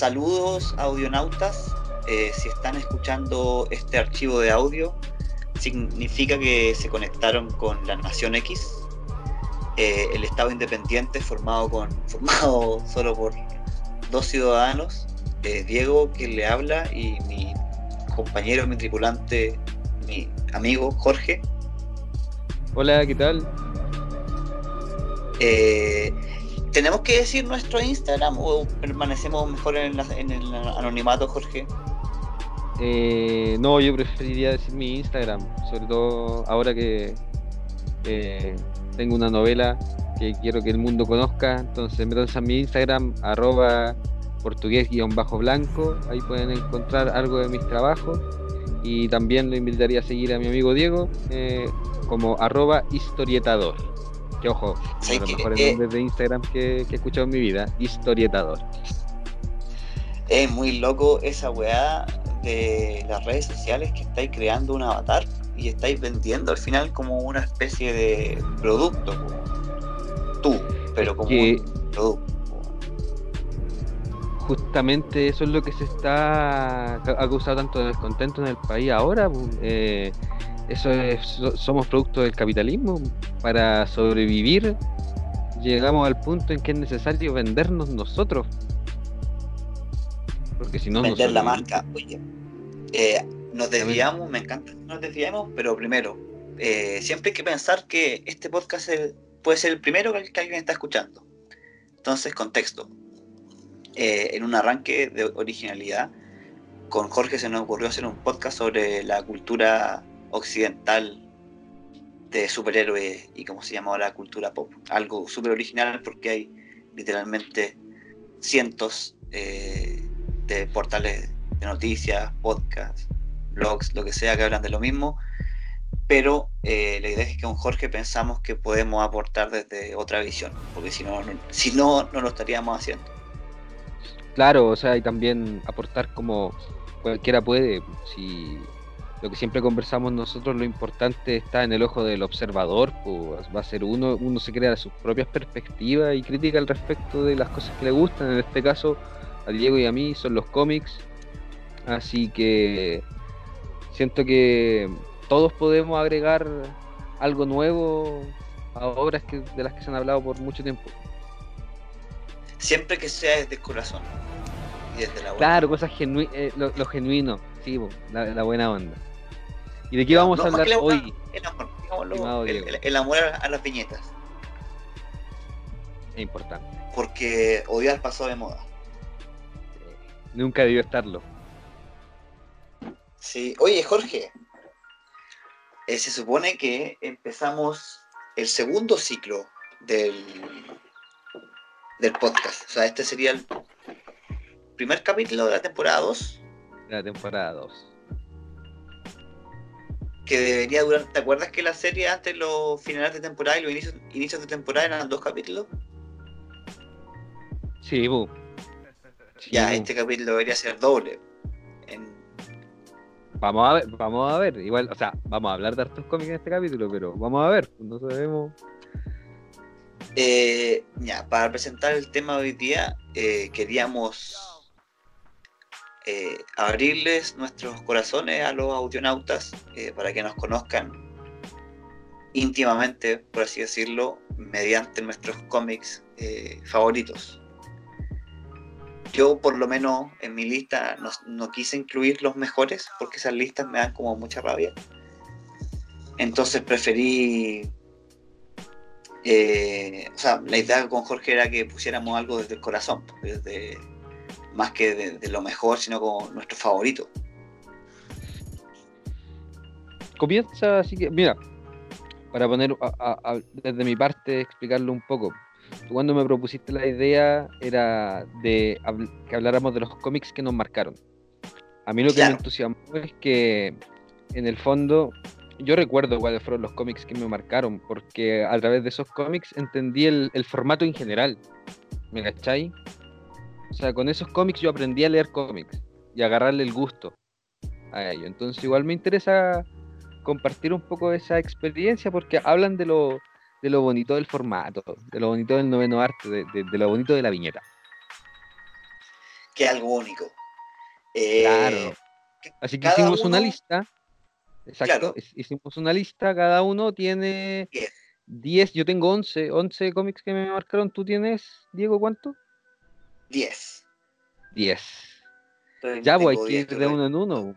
saludos audionautas. Eh, si están escuchando este archivo de audio, significa que se conectaron con la Nación X, eh, el Estado independiente formado, con, formado solo por dos ciudadanos, eh, Diego, que le habla, y mi compañero, mi tripulante, mi amigo Jorge. Hola, ¿qué tal? Eh, ¿Tenemos que decir nuestro Instagram o permanecemos mejor en, el anonimato, Jorge? Eh, no, yo preferiría decir mi Instagram, sobre todo ahora que tengo una novela que quiero que el mundo conozca, entonces métanse a mi Instagram, arroba portugués-blanco, ahí pueden encontrar algo de mis trabajos y también lo invitaría a seguir a mi amigo Diego eh, como arroba historietador. Que ojo, uno de los mejores nombres de Instagram que, he escuchado en mi vida, historietador. Es muy loco esa weá de las redes sociales que estáis creando un avatar y estáis vendiendo al final como una especie de producto. Tú, pero como un producto justamente eso es lo que se está ha causado tanto descontento en el país ahora eh, eso es, somos producto del capitalismo. Para sobrevivir llegamos al punto en que es necesario vendernos nosotros. Porque si no vender la marca oye. Eh, nos desviamos me encanta que nos desviamos pero primero eh, siempre hay que pensar que este podcast puede ser el primero que alguien está escuchando. Entonces contexto. Eh, en un arranque de originalidad, con Jorge se nos ocurrió hacer un podcast sobre la cultura occidental de superhéroes y cómo se llama la cultura pop. Algo súper original porque hay literalmente cientos eh, de portales de noticias, podcasts, blogs, lo que sea que hablan de lo mismo. Pero eh, la idea es que con Jorge pensamos que podemos aportar desde otra visión, porque si no, si no, no lo estaríamos haciendo. Claro, o sea, y también aportar como cualquiera puede. Si lo que siempre conversamos nosotros, lo importante está en el ojo del observador, pues va a ser uno, uno se crea sus propias perspectivas y crítica al respecto de las cosas que le gustan. En este caso, a Diego y a mí son los cómics. Así que siento que todos podemos agregar algo nuevo a obras que, de las que se han hablado por mucho tiempo. Siempre que sea desde el corazón. Y desde la buena Claro, cosas genuinas, eh, lo, genuino, sí, la, buena onda. ¿Y de qué vamos a hablar hoy? El amor, el, amor a, las viñetas. Es importante. Porque odiar pasó de moda. Nunca debió estarlo. Sí, oye Jorge, eh, se supone que empezamos el segundo ciclo del, del podcast. O sea, este sería el primer capítulo de la temporada 2. De la temporada 2. Que debería durar. ¿Te acuerdas que la serie antes los finales de temporada y los inicios, de temporada eran dos capítulos? Sí, bu. ya, este capítulo debería ser doble. Vamos a ver, vamos a ver. Igual, o sea, vamos a hablar de hartos cómics en este capítulo, pero vamos a ver. No sabemos eh, ya, para presentar el tema de hoy día, eh, queríamos eh, abrirles nuestros corazones a los audionautas para que nos conozcan íntimamente, por así decirlo, mediante nuestros cómics favoritos. Yo, por lo menos, en mi lista no, quise incluir los mejores porque esas listas me dan como mucha rabia. Entonces preferí eh, o sea, la idea con Jorge era que pusiéramos algo desde el corazón, desde, más que de, lo mejor, sino como nuestro favorito. Comienza así que, mira, para poner desde mi parte, explicarlo un poco. cuando me propusiste la idea era de que habláramos de los cómics que nos marcaron. A mí lo que me entusiasmó es que en el fondo yo recuerdo cuáles fueron los cómics que me marcaron, porque a través de esos cómics entendí el, formato en general. ¿Me cachai? O sea, con esos cómics yo aprendí a leer cómics y agarrarle el gusto a ello. Entonces igual me interesa compartir un poco esa experiencia porque hablan de lo, de lo bonito del formato, de lo bonito del noveno arte, de, lo bonito de la viñeta. que es algo único. Eh, claro. Así que hicimos una lista. Exacto. Hicimos una lista, cada uno tiene 10. Yo tengo 11, 11 cómics que me marcaron. ¿Tú tienes, Diego, cuánto? 10. 10. Ya, pues hay que ir de uno en uno.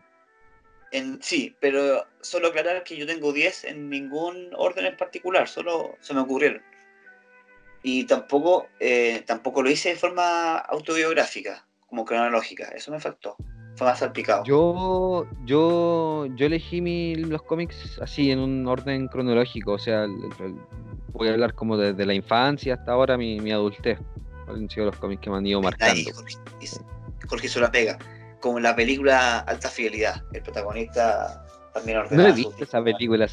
En, sí, pero solo aclarar que yo tengo 10 en ningún orden en particular, solo se me ocurrieron. Y tampoco, eh, tampoco lo hice de forma autobiográfica, como cronológica, eso me faltó. Fue más salpicado. Yo, yo, yo elegí mi, los cómics así en un orden cronológico, o sea, voy a hablar como desde la infancia hasta ahora mi, mi adultez. Han sido los cómics que me han ido marcando. Jorge, Jorge se la pega como la película Alta Fidelidad. El protagonista también. No he visto esa película,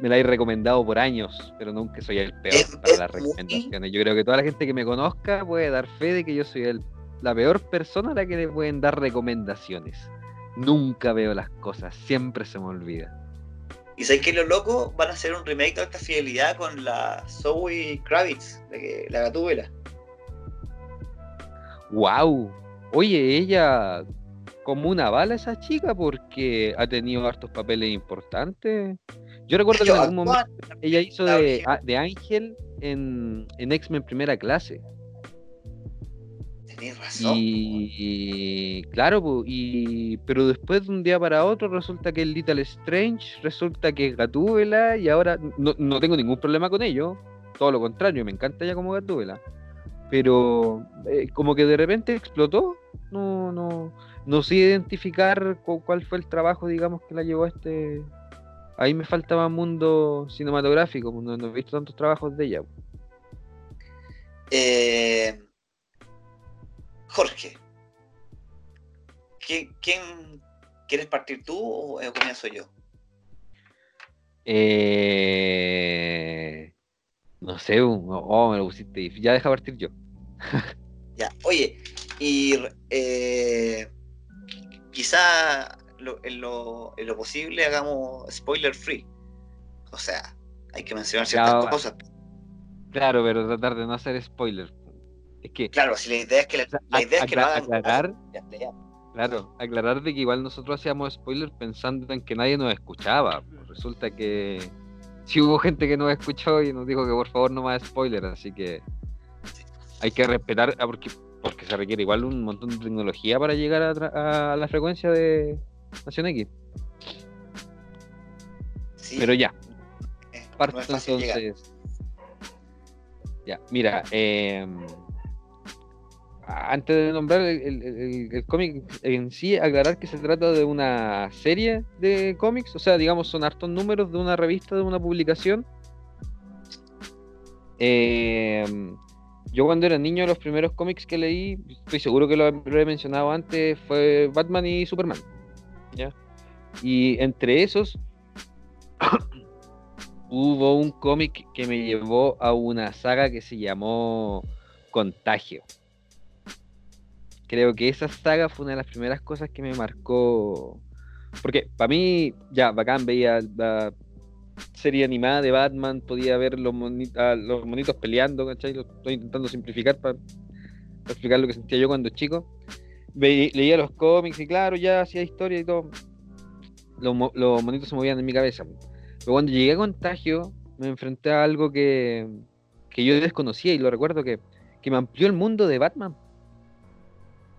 me la he recomendado por años, pero nunca soy el peor para las recomendaciones. Yo creo que toda la gente que me conozca puede dar fe de que yo soy el, la peor persona a la que le pueden dar recomendaciones. Nunca veo las cosas, siempre se me olvida. ¿Y sabes que los locos van a hacer un remake de Alta Fidelidad con la Zoe Kravitz, de la gatúbela? ¡Wow! Oye, ella como una bala esa chica porque ha tenido hartos papeles importantes. Yo recuerdo que en algún momento ella hizo de, de Ángel en, en X-Men Primera Clase. Tenés razón. Y, claro, y, pero después de un día para otro resulta que el Little Strange, resulta que es Gatúbela y ahora no, no tengo ningún problema con ello. Todo lo contrario, me encanta ella como Gatúbela pero eh, como que de repente explotó. No, no, no sé identificar cuál fue el trabajo, digamos, que la llevó a este. Ahí me faltaba mundo cinematográfico, pues, no, he visto tantos trabajos de ella. Eh, Jorge, ¿quién, quieres partir tú o comienzo yo? Eh, no sé, oh, me lo pusiste. Ya deja partir yo. ya, oye, y eh, quizá en, lo, posible hagamos spoiler free. O sea, hay que mencionar ciertas cosas. Claro, pero tratar de no hacer spoiler. Es que. Claro, si la idea es que, la, idea es que lo hagan, aclarar. Claro, aclarar de que igual nosotros hacíamos spoiler pensando en que nadie nos escuchaba. Resulta que si hubo gente que nos escuchó y nos dijo que por favor no más spoiler, así que hay que respetar, ah, porque, porque se requiere igual un montón de tecnología para llegar a, la frecuencia de Nación X. Pero ya. Eh, Parto entonces. Ya, mira, em, antes de nombrar el, cómic en sí, aclarar que se trata de una serie de cómics, o sea, digamos, son hartos números de una revista, de una publicación. Eh, yo cuando era niño, los primeros cómics que leí, estoy seguro que lo, he mencionado antes, fue Batman y Superman. ¿ya? Y entre esos hubo un cómic que me llevó a una saga que se llamó Contagio. Creo que esa saga fue una de las primeras cosas que me marcó. Porque para mí, ya, bacán, veía la, serie animada de Batman, podía ver los, los monitos peleando, ¿cachai? Lo estoy intentando simplificar para, explicar lo que sentía yo cuando chico. leía los cómics y claro, ya hacía historia y todo. Los, los, monitos se movían en mi cabeza. Pero cuando llegué a Contagio, me enfrenté a algo que, que yo desconocía y lo recuerdo que, que me amplió el mundo de Batman.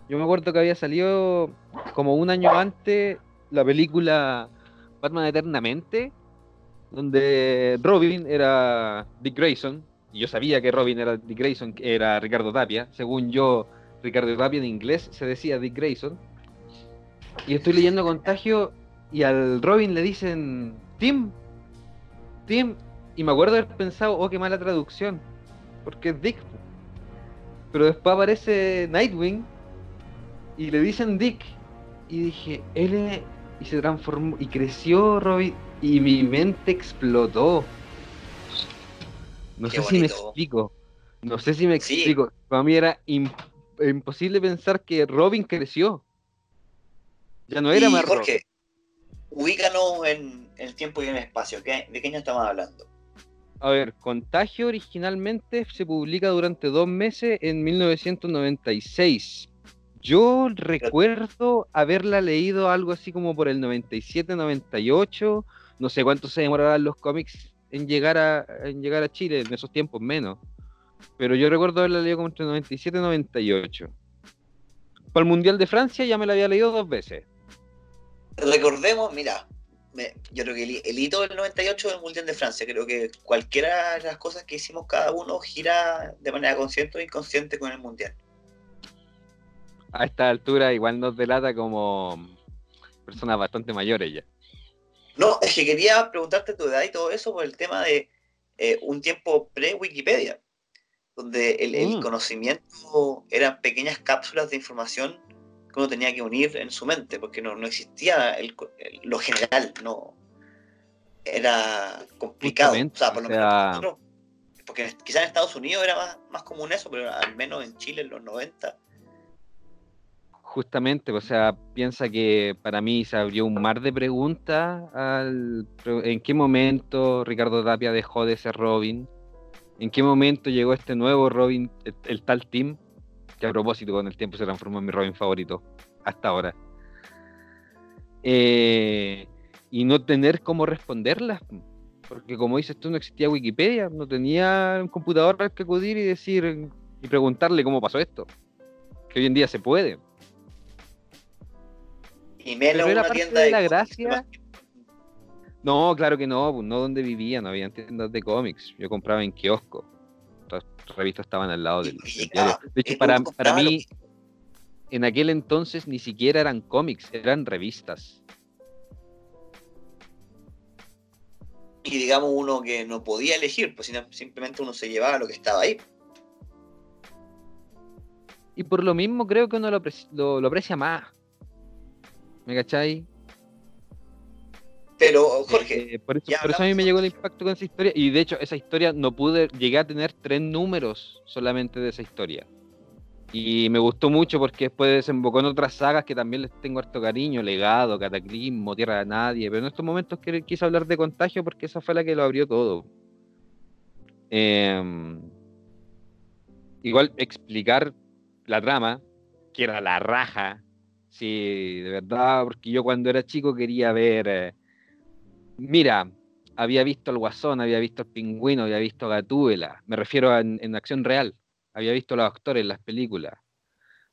Yo me acuerdo que había salido como un año antes la película Batman Eternamente, donde Robin era Dick Grayson, y yo sabía que Robin era Dick Grayson, que era Ricardo Tapia, según yo, Ricardo Tapia en inglés se decía Dick Grayson, y estoy leyendo Contagio y al Robin le dicen Tim, Tim, y me acuerdo haber pensado, oh, qué mala traducción, porque es Dick, pero después aparece Nightwing y le dicen Dick, y dije, él y se transformó y creció Robin y mi mente explotó. No sé si me explico. No sé si me explico. Para mí era imposible pensar que Robin creció. Ya no era más Jorge, ubícanos en el tiempo y en el espacio. ¿De qué año estamos hablando? A ver, Contagio originalmente se publica durante dos meses en 1996. Yo recuerdo haberla leído algo así como por el 97, 98. No sé cuánto se demorarán los cómics en llegar a, en llegar a Chile, en esos tiempos menos. Pero yo recuerdo haberla leído como entre 97 y 98. Para el Mundial de Francia ya me la había leído dos veces. Recordemos, mira, yo creo que el, hito del 98 del Mundial de Francia, creo que cualquiera de las cosas que hicimos cada uno gira de manera consciente o inconsciente con el Mundial. A esta altura igual nos delata como personas bastante mayores ya. No, es que quería preguntarte tu edad y todo eso por el tema de eh, un tiempo pre-Wikipedia, donde el, mm. conocimiento eran pequeñas cápsulas de información que uno tenía que unir en su mente, porque no, existía lo general, no era complicado. O sea, por lo menos porque quizás en Estados Unidos era más, más común eso, pero al menos en Chile en los 90 justamente, o sea, piensa que para mí se abrió un mar de preguntas en qué momento Ricardo Tapia dejó de ser Robin, en qué momento llegó este nuevo Robin, el, tal Tim, que a propósito con el tiempo se transformó en mi Robin favorito, hasta ahora. Eh, y no tener cómo responderlas, porque como dices tú, no existía Wikipedia, no tenía un computador al que acudir y decir y preguntarle cómo pasó esto, que hoy en día se puede. Y menos una tienda de, la gracia. No, claro que no, pues, no donde vivía, no había tiendas de cómics. Yo compraba en kiosco. Las revistas estaban al lado del, diario. De hecho, para, para mí, en aquel entonces ni siquiera eran cómics, eran revistas. Y digamos uno que no podía elegir, pues simplemente uno se llevaba lo que estaba ahí. Y por lo mismo creo que uno lo aprecia más. ¿Me cachai? Pero, Jorge. Eh, por, eso, a mí me llegó el impacto con esa historia. Y de hecho, esa historia no pude. Llegué a tener tres números solamente de esa historia. Y me gustó mucho porque después desembocó en otras sagas que también les tengo harto cariño: Legado, Cataclismo, Tierra de Nadie. Pero en estos momentos quise hablar de Contagio porque esa fue la que lo abrió todo. Em, igual explicar la trama, que era la raja, Sí, de verdad, porque yo cuando era chico quería ver. Eh, mira, había visto al Guasón, había visto al Pingüino, había visto a Gatúbela. Me refiero a en, acción real. Había visto a los actores en las películas.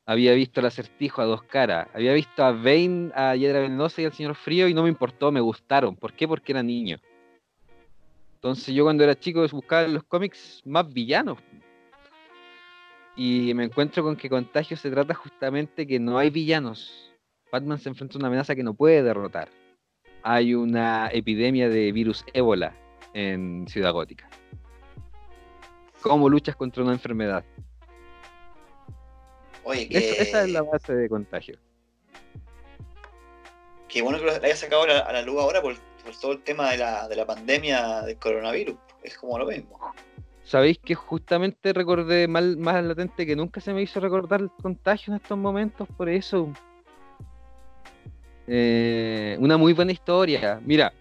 Había visto al acertijo a dos caras. Había visto a Bane, a Hiedra Venenosa y al Señor Frío y no me importó, me gustaron. ¿Por qué? Porque era niño. Entonces yo cuando era chico buscaba los cómics más villanos. Y me encuentro con que Contagio se trata justamente que no hay villanos. Batman se enfrenta a una amenaza que no puede derrotar. Hay una epidemia de virus ébola en Ciudad Gótica. ¿Cómo luchas contra una enfermedad? Oye, que... esa es la base de contagio. Qué bueno que lo hayas sacado a la, luz ahora por, todo el tema de la, de la pandemia del coronavirus. Es como lo mismo. Sabéis que justamente recordé mal, más latente que nunca se me hizo recordar el contagio en estos momentos, por eso. Eh, una muy buena historia. Mira,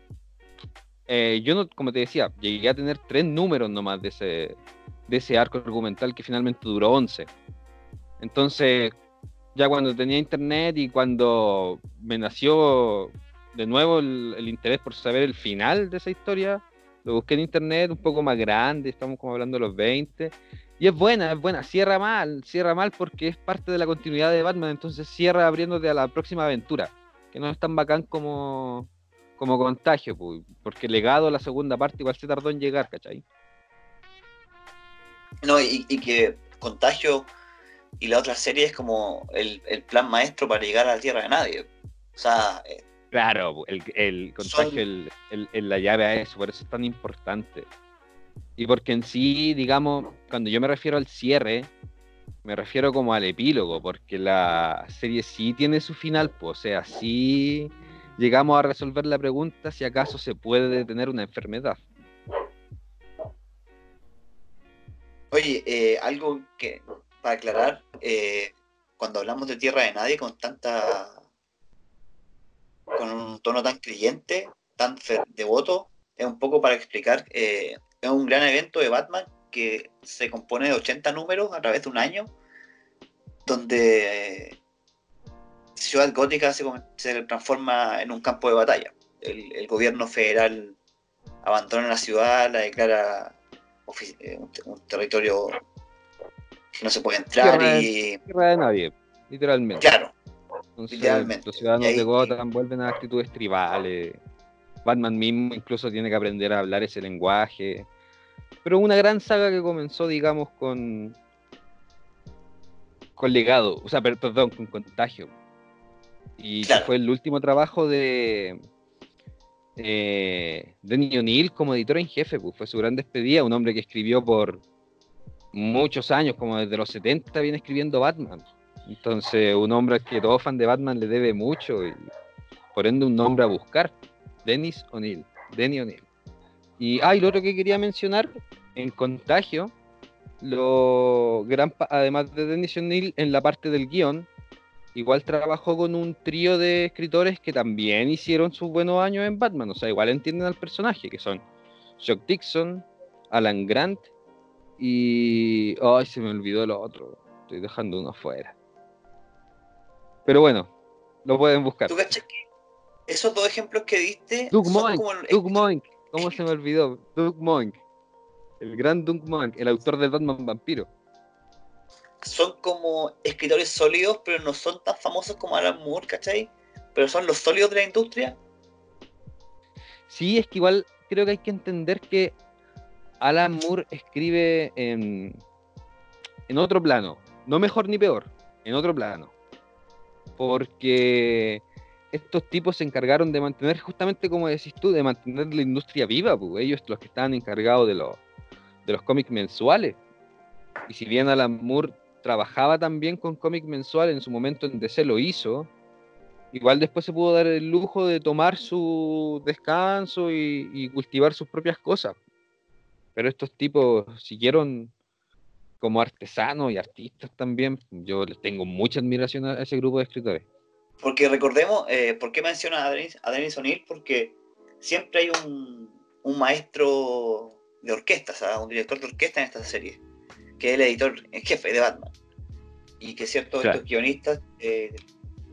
eh, yo no, como te decía, llegué a tener tres números nomás de ese, de ese arco argumental que finalmente duró 11. Entonces, ya cuando tenía internet y cuando me nació de nuevo el interés por saber el final de esa historia, lo busqué en internet, un poco más grande, estamos como hablando de los 20. Y es buena, es buena. Cierra mal, cierra mal porque es parte de la continuidad de Batman, entonces cierra abriéndote a la próxima aventura, que no es tan bacán como, como contagio, porque legado la segunda parte igual se tardó en llegar, ¿cachai? No, y, que contagio y la otra serie es como el, el, plan maestro para llegar a la tierra de nadie. O sea, eh, Claro, el, contagio el, la llave a eso, por eso es tan importante. Y porque en sí, digamos, cuando yo me refiero al cierre, me refiero como al epílogo, porque la serie sí tiene su final, pues, o sea, sí llegamos a resolver la pregunta si acaso se puede detener una enfermedad. Oye, eh, algo que para aclarar, eh, cuando hablamos de Tierra de Nadie con tanta con un tono tan creyente, tan devoto, es un poco para explicar, eh, es un gran evento de Batman que se compone de 80 números a través de un año, donde ciudad gótica se, se, transforma en un campo de batalla. El, gobierno federal abandona la ciudad, la declara eh, un, territorio que no se puede entrar y... Tierra de nadie, literalmente. Claro, literalmente. Los ciudadanos de Gotham vuelven a actitudes tribales. Batman mismo incluso tiene que aprender a hablar ese lenguaje. Pero una gran saga que comenzó, digamos, con. con legado, o sea, perdón, con contagio. Y que fue el último trabajo de. Eh, Denny O'Neill como editor en jefe, pues fue su gran despedida, un hombre que escribió por muchos años, como desde los 70 viene escribiendo Batman. Entonces, un hombre que todo fan de Batman le debe mucho y por ende un nombre a buscar. Dennis O'Neill. Denny O'Neill. Y, ah, lo otro que quería mencionar, en Contagio, lo gran, además de Dennis O'Neill, en la parte del guion, igual trabajó con un trío de escritores que también hicieron sus buenos años en Batman. O sea, igual entienden al personaje, que son Chuck Dixon, Alan Grant y... Ay, se me olvidó lo otro. Estoy dejando uno afuera. Pero bueno, lo pueden buscar. ¿Tú que esos dos ejemplos que diste. Doug Moink, Doug Moink, ¿cómo se me olvidó? Doug Moink, el gran Doug Moink, el autor de Batman Vampiro. Son como escritores sólidos, pero no son tan famosos como Alan Moore, ¿cachai? Pero son los sólidos de la industria. Sí, es que igual creo que hay que entender que Alan Moore escribe en, en otro plano, no mejor ni peor, en otro plano porque estos tipos se encargaron de mantener, justamente como decís tú, de mantener la industria viva, pues ellos los que estaban encargados de, los, de los cómics mensuales. Y si bien Alan Moore trabajaba también con cómics mensuales, en su momento en DC lo hizo, igual después se pudo dar el lujo de tomar su descanso y cultivar sus propias cosas. Pero estos tipos siguieron como artesanos y artistas también, yo les tengo mucha admiración a ese grupo de escritores. Porque recordemos, eh, ¿por qué menciona a Denis, O'Neill? Porque siempre hay un, maestro de orquesta, un director de orquesta en esta serie, que es el editor en jefe de Batman. Y que cierto, estos guionistas eh,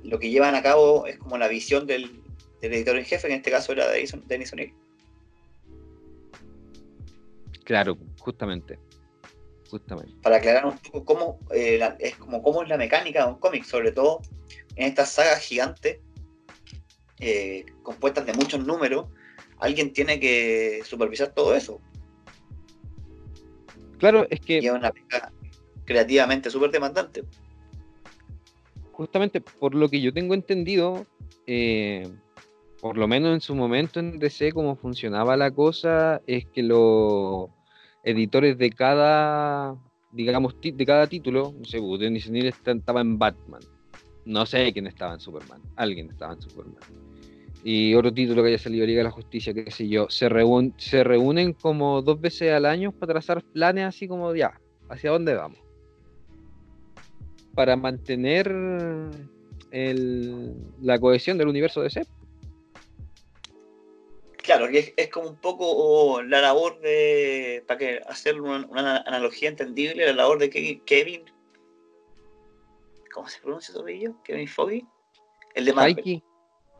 lo que llevan a cabo es como la visión del, editor en jefe, que en este caso era Denis O'Neill. Claro, justamente justamente. Para aclarar un poco cómo, eh, es como cómo es la mecánica de un cómic, sobre todo en estas sagas gigantes, eh, compuestas de muchos números, alguien tiene que supervisar todo eso. Claro, es que... Y es una creativamente súper demandante. Justamente por lo que yo tengo entendido, eh, por lo menos en su momento en DC, cómo funcionaba la cosa, es que lo editores de cada, digamos, de cada título, no sé, pues, Denis O'Neill estaba en Batman, no sé quién estaba en Superman, alguien estaba en Superman. Y otro título que haya salido Liga de la Justicia, qué sé yo, se, se reúnen como dos veces al año para trazar planes así como ya, hacia dónde vamos. Para mantener la cohesión del universo de C Claro, que es, como un poco la labor de, para que hacer una, analogía entendible, la labor de Kevin, ¿cómo se pronuncia su apellido? Kevin Foggy, el de Marvel.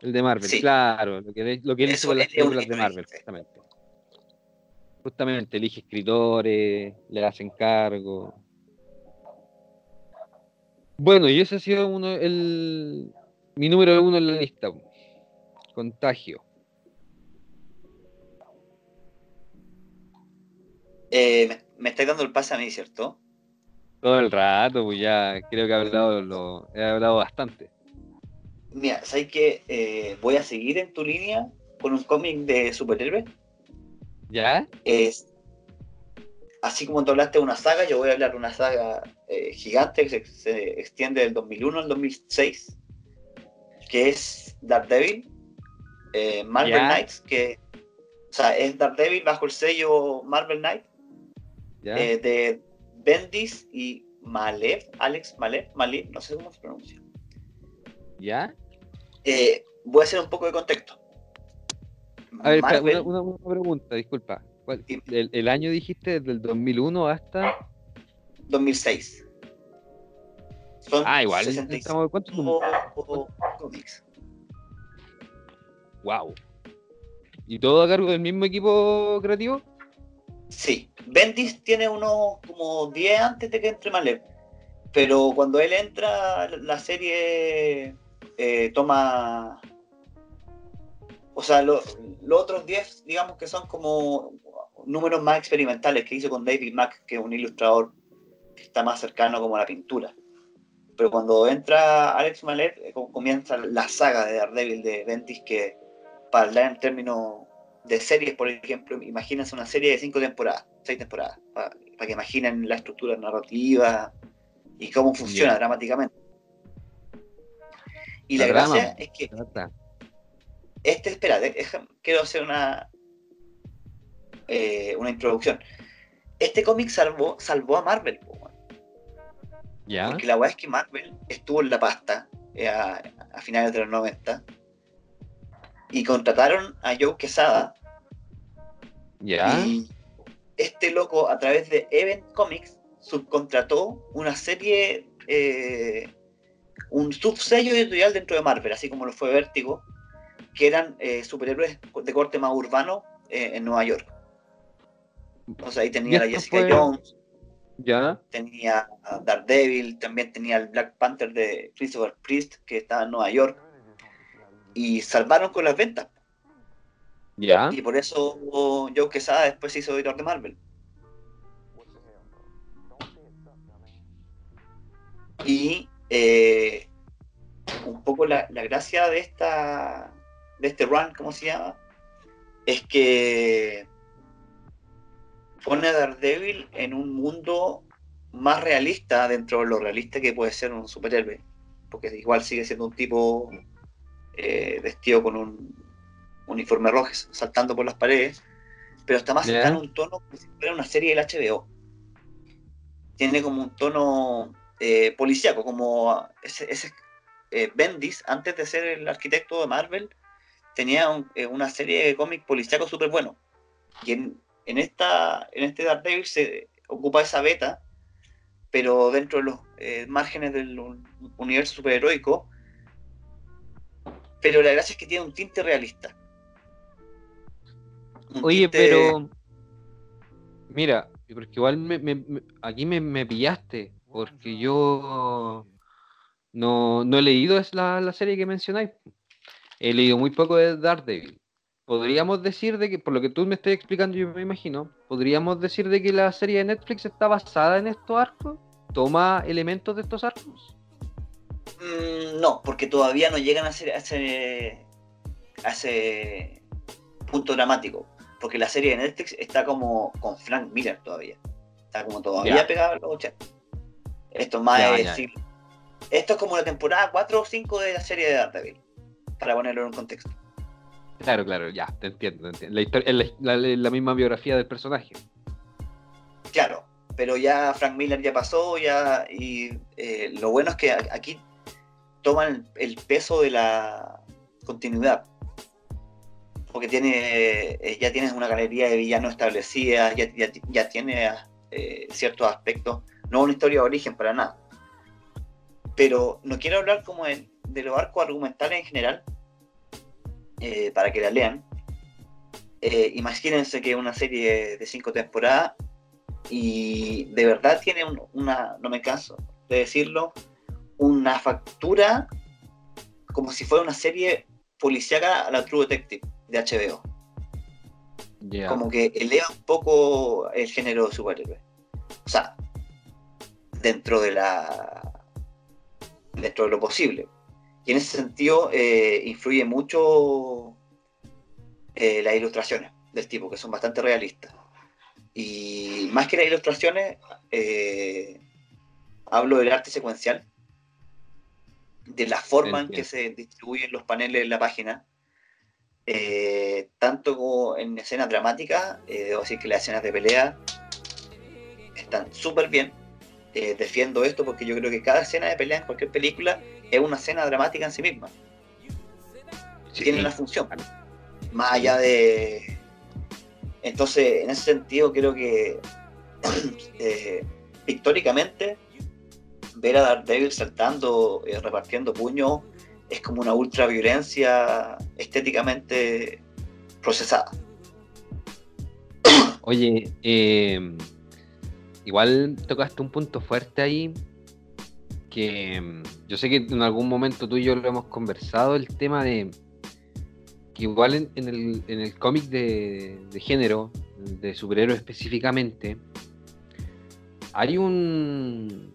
el de Marvel, claro, lo que, lo que él hizo con las películas de Marvel, justamente. Justamente, elige escritores, le hacen cargo. Bueno, y ese ha sido uno, el, mi número uno en la lista. Contagio. Eh, me, estáis dando el pase a mí, ¿cierto? Todo el rato, pues ya creo que he hablado, lo, he hablado bastante. Mira, ¿sabes que eh, voy a seguir en tu línea con un cómic de superhéroes? ¿Ya? Es, así como tú hablaste de una saga, yo voy a hablar de una saga eh, gigante que se, extiende del 2001 al 2006, que es Daredevil, Marvel Knights, que o sea, es Daredevil bajo el sello Marvel Knight, eh, de Bendis y Malev, Alex Malev, Malev, no sé cómo se pronuncia. ¿Ya? Eh, voy a hacer un poco de contexto. A ver, una, pregunta, disculpa. el, año dijiste desde el 2001 hasta 2006. ah, igual. 65, cómics. Wow. ¿Y todo a cargo del mismo equipo creativo? Sí. Bendis tiene unos como 10 antes de que entre Malek. Pero cuando él entra, la serie eh, toma. O sea, los otros 10, digamos que son como números más experimentales que hizo con David Mack, que es un ilustrador que está más cercano como a la pintura. Pero cuando entra Alex Malet, eh, comienza la saga de Daredevil de Ventis, que para hablar en términos de series, por ejemplo, imagínense una serie de cinco temporadas, seis temporadas, para, que imaginen la estructura narrativa y cómo funciona dramáticamente. Y la, gracia es que este, espera, quiero hacer una eh, una introducción. Este cómic salvó, salvó a Marvel, ¿Ya? porque la weá es que Marvel estuvo en la pasta eh, a, finales de los 90 y contrataron a Joe Quesada. ¿Ya? Y este loco, a través de Event Comics, subcontrató una serie, eh, un subsello editorial dentro de Marvel, así como lo fue Vértigo, que eran superhéroes de corte más urbano en Nueva York. O sea, ahí tenía a Jessica Jones. ¿Ya? Tenía a Daredevil, también tenía el Black Panther de Christopher Priest, que estaba en Nueva York. Y salvaron con las ventas. ¿Ya? Y por eso Joe Quesada después se hizo editor de Marvel. Y eh, un poco la, la, gracia de esta de este run, ¿cómo se llama? Es que pone a Daredevil en un mundo más realista dentro de lo realista que puede ser un superhéroe. Porque igual sigue siendo un tipo eh, vestido con un uniforme rojo saltando por las paredes, pero está más en un tono como si fuera una serie del HBO. Tiene como un tono eh, policíaco, como ese, eh, Bendis, antes de ser el arquitecto de Marvel, tenía eh, una serie de cómics policíacos súper bueno. Y en, en, esta, en este Daredevil se ocupa esa beta, pero dentro de los márgenes del universo superheroico. Pero la gracia es que tiene un tinte realista. Oye, pero. Mira, porque igual me, aquí me, pillaste, porque yo no, no he leído la, la serie que mencionáis. He leído muy poco de Daredevil podríamos decir de que, por lo que tú me estás explicando, yo me imagino, podríamos decir de que la serie de Netflix está basada en estos arcos, toma elementos de estos arcos. Mm, no, porque todavía no llegan a, ese, a ese punto dramático, porque la serie de Netflix está como con Frank Miller todavía, está como todavía pegado a los 80. Esto más Esto es como la temporada 4 o 5 de la serie de Daredevil, para ponerlo en un contexto. Claro, claro, ya, te entiendo. La, historia, la, misma biografía del personaje. Claro, pero ya Frank Miller ya pasó, ya, y eh, lo bueno es que aquí toman el, peso de la continuidad. Porque tiene, eh, ya tienes una galería de villanos establecida, ya, ya, tiene eh, ciertos aspectos, no una historia de origen para nada. Pero no quiero hablar como de, de los arcos argumentales en general, eh, para que la lean. Imagínense que una serie de cinco temporadas y de verdad tiene una, no me canso de decirlo, una factura como si fuera una serie policíaca a la True Detective de HBO. Como que eleva un poco el género de superhéroe. O sea, dentro de la. dentro de lo posible. Y en ese sentido eh, influye mucho eh, las ilustraciones del tipo, que son bastante realistas. Y más que las ilustraciones, eh, hablo del arte secuencial, de la forma en que se distribuyen los paneles en la página, tanto como en escenas dramáticas, debo decir que las escenas de pelea están súper bien. defiendo esto porque yo creo que cada escena de pelea en cualquier película es una escena dramática en sí misma. Tiene una función. Más allá de. Entonces, en ese sentido, creo que eh, pictóricamente, ver a Daredevil saltando, eh, repartiendo puños, es como una ultra violencia estéticamente procesada. Oye, eh, igual tocaste un punto fuerte ahí, que mm, yo sé que en algún momento tú y yo lo hemos conversado, el tema de que igual en, el, en el cómic de, de, género, de superhéroes específicamente, hay un,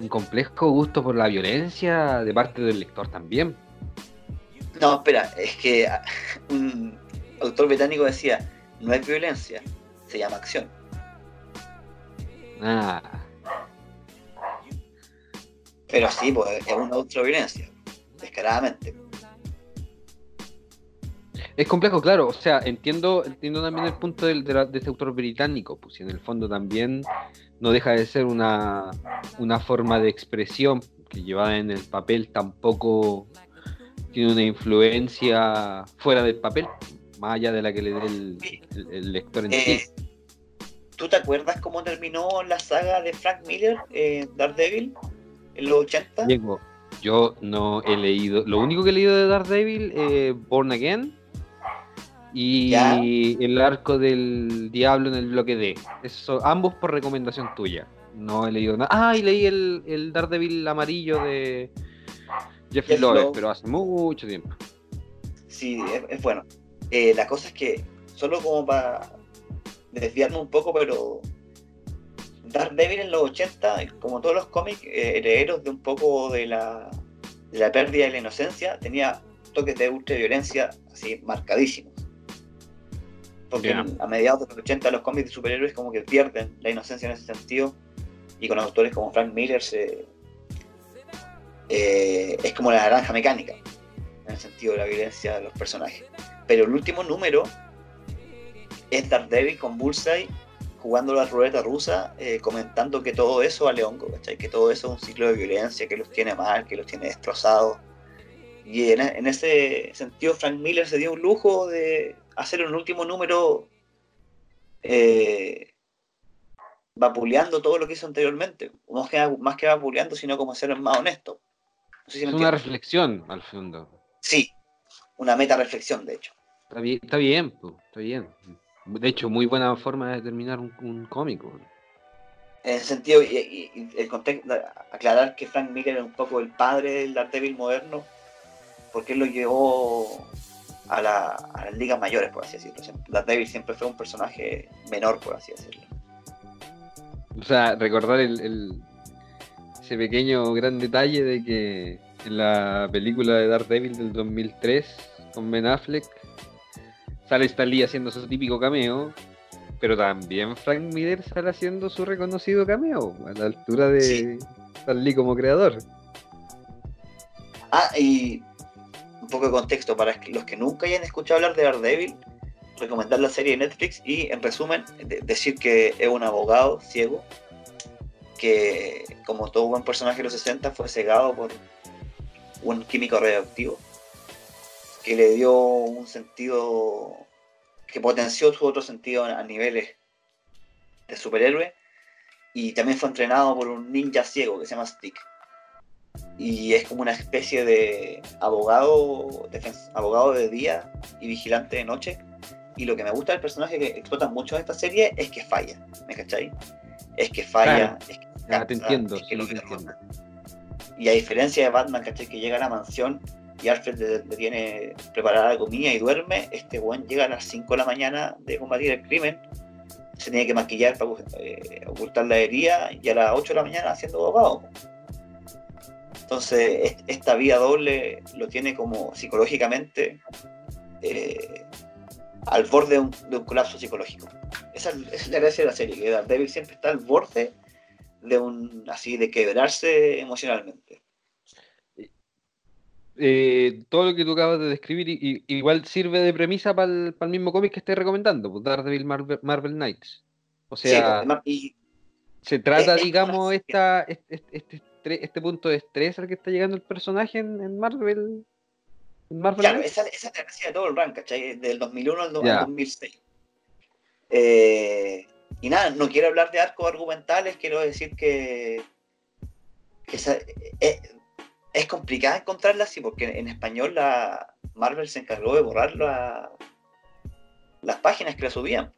un complejo gusto por la violencia de parte del lector también. No, espera, es que un autor británico decía, no es violencia, se llama acción. Ah. Pero sí, pues, es una violencia, descaradamente. Es complejo, claro. O sea, entiendo, entiendo también el punto de, de, este autor británico, pues en el fondo también no deja de ser una, una forma de expresión que llevada en el papel tampoco tiene una influencia fuera del papel, más allá de la que le dé el, lector en sí. Eh, ¿Tú te acuerdas cómo terminó la saga de Frank Miller, eh, Daredevil, en los 80? Diego, yo no he leído, lo único que he leído de Daredevil, eh, Born Again, y el arco del diablo en el bloque D. Eso, ambos por recomendación tuya. No he leído nada. Ah, y leí el, el Daredevil amarillo de Jeffrey Love, pero hace mucho tiempo. Sí, es, bueno. Eh, la cosa es que, solo como para desviarme un poco, pero Daredevil en los 80, como todos los cómics, eh, herederos de un poco de la, de la pérdida de la inocencia, tenía toques de ultra violencia así marcadísimos. Porque a mediados de los 80 los cómics de superhéroes como que pierden la inocencia en ese sentido y con autores como Frank Miller eh, es como la naranja mecánica en el sentido de la violencia de los personajes. Pero el último número es Daredevil con Bullseye jugando la ruleta rusa, eh, comentando que todo eso vale hongo, que todo eso es un ciclo de violencia, que los tiene mal, que los tiene destrozados. Y en, ese sentido Frank Miller se dio un lujo de hacer un último número eh, vapuleando todo lo que hizo anteriormente. Más que, más que vapuleando, sino como ser más honesto. es una reflexión, al fondo. Sí, una meta reflexión, de hecho. Está bien, está bien, está bien. De hecho, muy buena forma de terminar un, cómico. En el sentido, y, el contexto, aclarar que Frank Miller es un poco el padre del Daredevil moderno, porque él lo llevó a, la, a las ligas mayores, por así decirlo. Daredevil siempre fue un personaje menor, por así decirlo. O sea, recordar el, ese pequeño gran detalle de que en la película de Daredevil del 2003 con Ben Affleck sale Stan Lee haciendo su típico cameo, pero también Frank Miller sale haciendo su reconocido cameo a la altura de Stan Lee como creador. Ah, y poco de contexto para los que nunca hayan escuchado hablar de Daredevil, recomendar la serie de Netflix y en resumen decir que es un abogado ciego que como todo buen personaje de los 60 fue cegado por un químico radioactivo que le dio un sentido que potenció su otro sentido a niveles de superhéroe y también fue entrenado por un ninja ciego que se llama Stick y es como una especie de abogado, abogado de día y vigilante de noche. Y lo que me gusta del personaje que explota mucho en esta serie es que falla, ¿me cachai? Es que falla, es que te entiendo, Y a diferencia de Batman, ¿cachai? Que llega a la mansión y Alfred le, tiene preparada la comida y duerme, este buen llega a las 5 de la mañana de combatir el crimen, se tiene que maquillar para eh, ocultar la herida y a las 8 de la mañana haciendo abogado. Entonces, esta vía doble lo tiene como psicológicamente eh, al borde de un, colapso psicológico. Esa, es la gracia de la serie, que Daredevil siempre está al borde de un así de quebrarse emocionalmente. Eh, todo lo que tú acabas de describir igual sirve de premisa para el, mismo cómic que estoy recomendando, pues Daredevil Marvel, Marvel Knights. O sea, se trata, digamos, esta, este, este este punto de estrés al que está llegando el personaje en, Marvel. claro, esa, esa, es la de todo el rank, ¿cachai? Del 2001 al, 2006. Eh, y nada, no quiero hablar de arcos argumentales, quiero decir que, que eh, es complicada encontrarla así, porque en español la Marvel se encargó de borrar las páginas que la subían.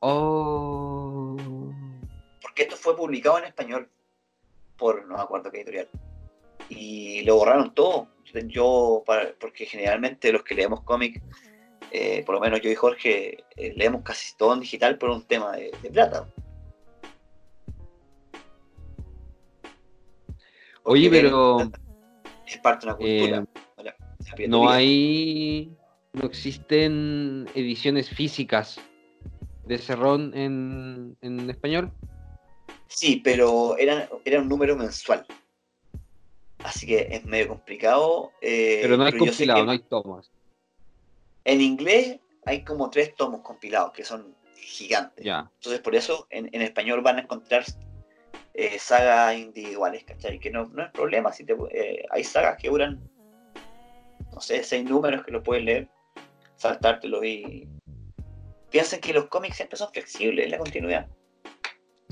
Oh. Porque esto fue publicado en español por no me acuerdo qué editorial. Y lo borraron todo. Yo, porque generalmente los que leemos cómics, eh, por lo menos yo y Jorge, eh, leemos casi todo en digital por un tema de plata. Oye, pero. Es parte de una cultura. Eh, no hay. No existen ediciones físicas de Cerrón en, en español. Sí, pero era, era un número mensual. Así que es medio complicado. Eh, pero no hay compilado, no hay tomos. En inglés hay como tres tomos compilados que son gigantes. Entonces, por eso en, en español van a encontrar eh, sagas individuales, ¿cachai? Que no, no es problema, si te, eh, hay sagas que duran, no sé, seis números que lo puedes leer, saltártelo y... Piensen que los cómics siempre son flexibles en la continuidad.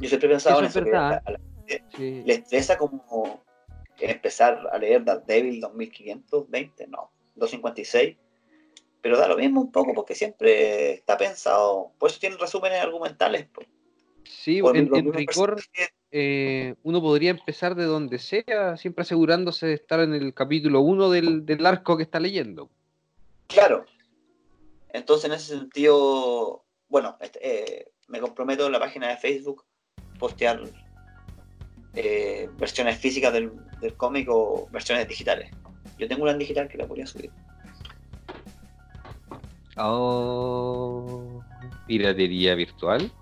Yo siempre he pensado en eso, que a la, le estresa como empezar a leer Devil 2520, no, 256, pero da lo mismo un poco porque siempre está pensado, por eso tienen resúmenes argumentales. Pues. Sí, en, en Ricor eh, uno podría empezar de donde sea, siempre asegurándose de estar en el capítulo 1 del, arco que está leyendo. Claro. Entonces, en ese sentido, bueno, este, eh, me comprometo en la página de Facebook postear eh, versiones físicas del, del cómic o versiones digitales. Yo tengo una en digital que la podría subir. Oh, piratería virtual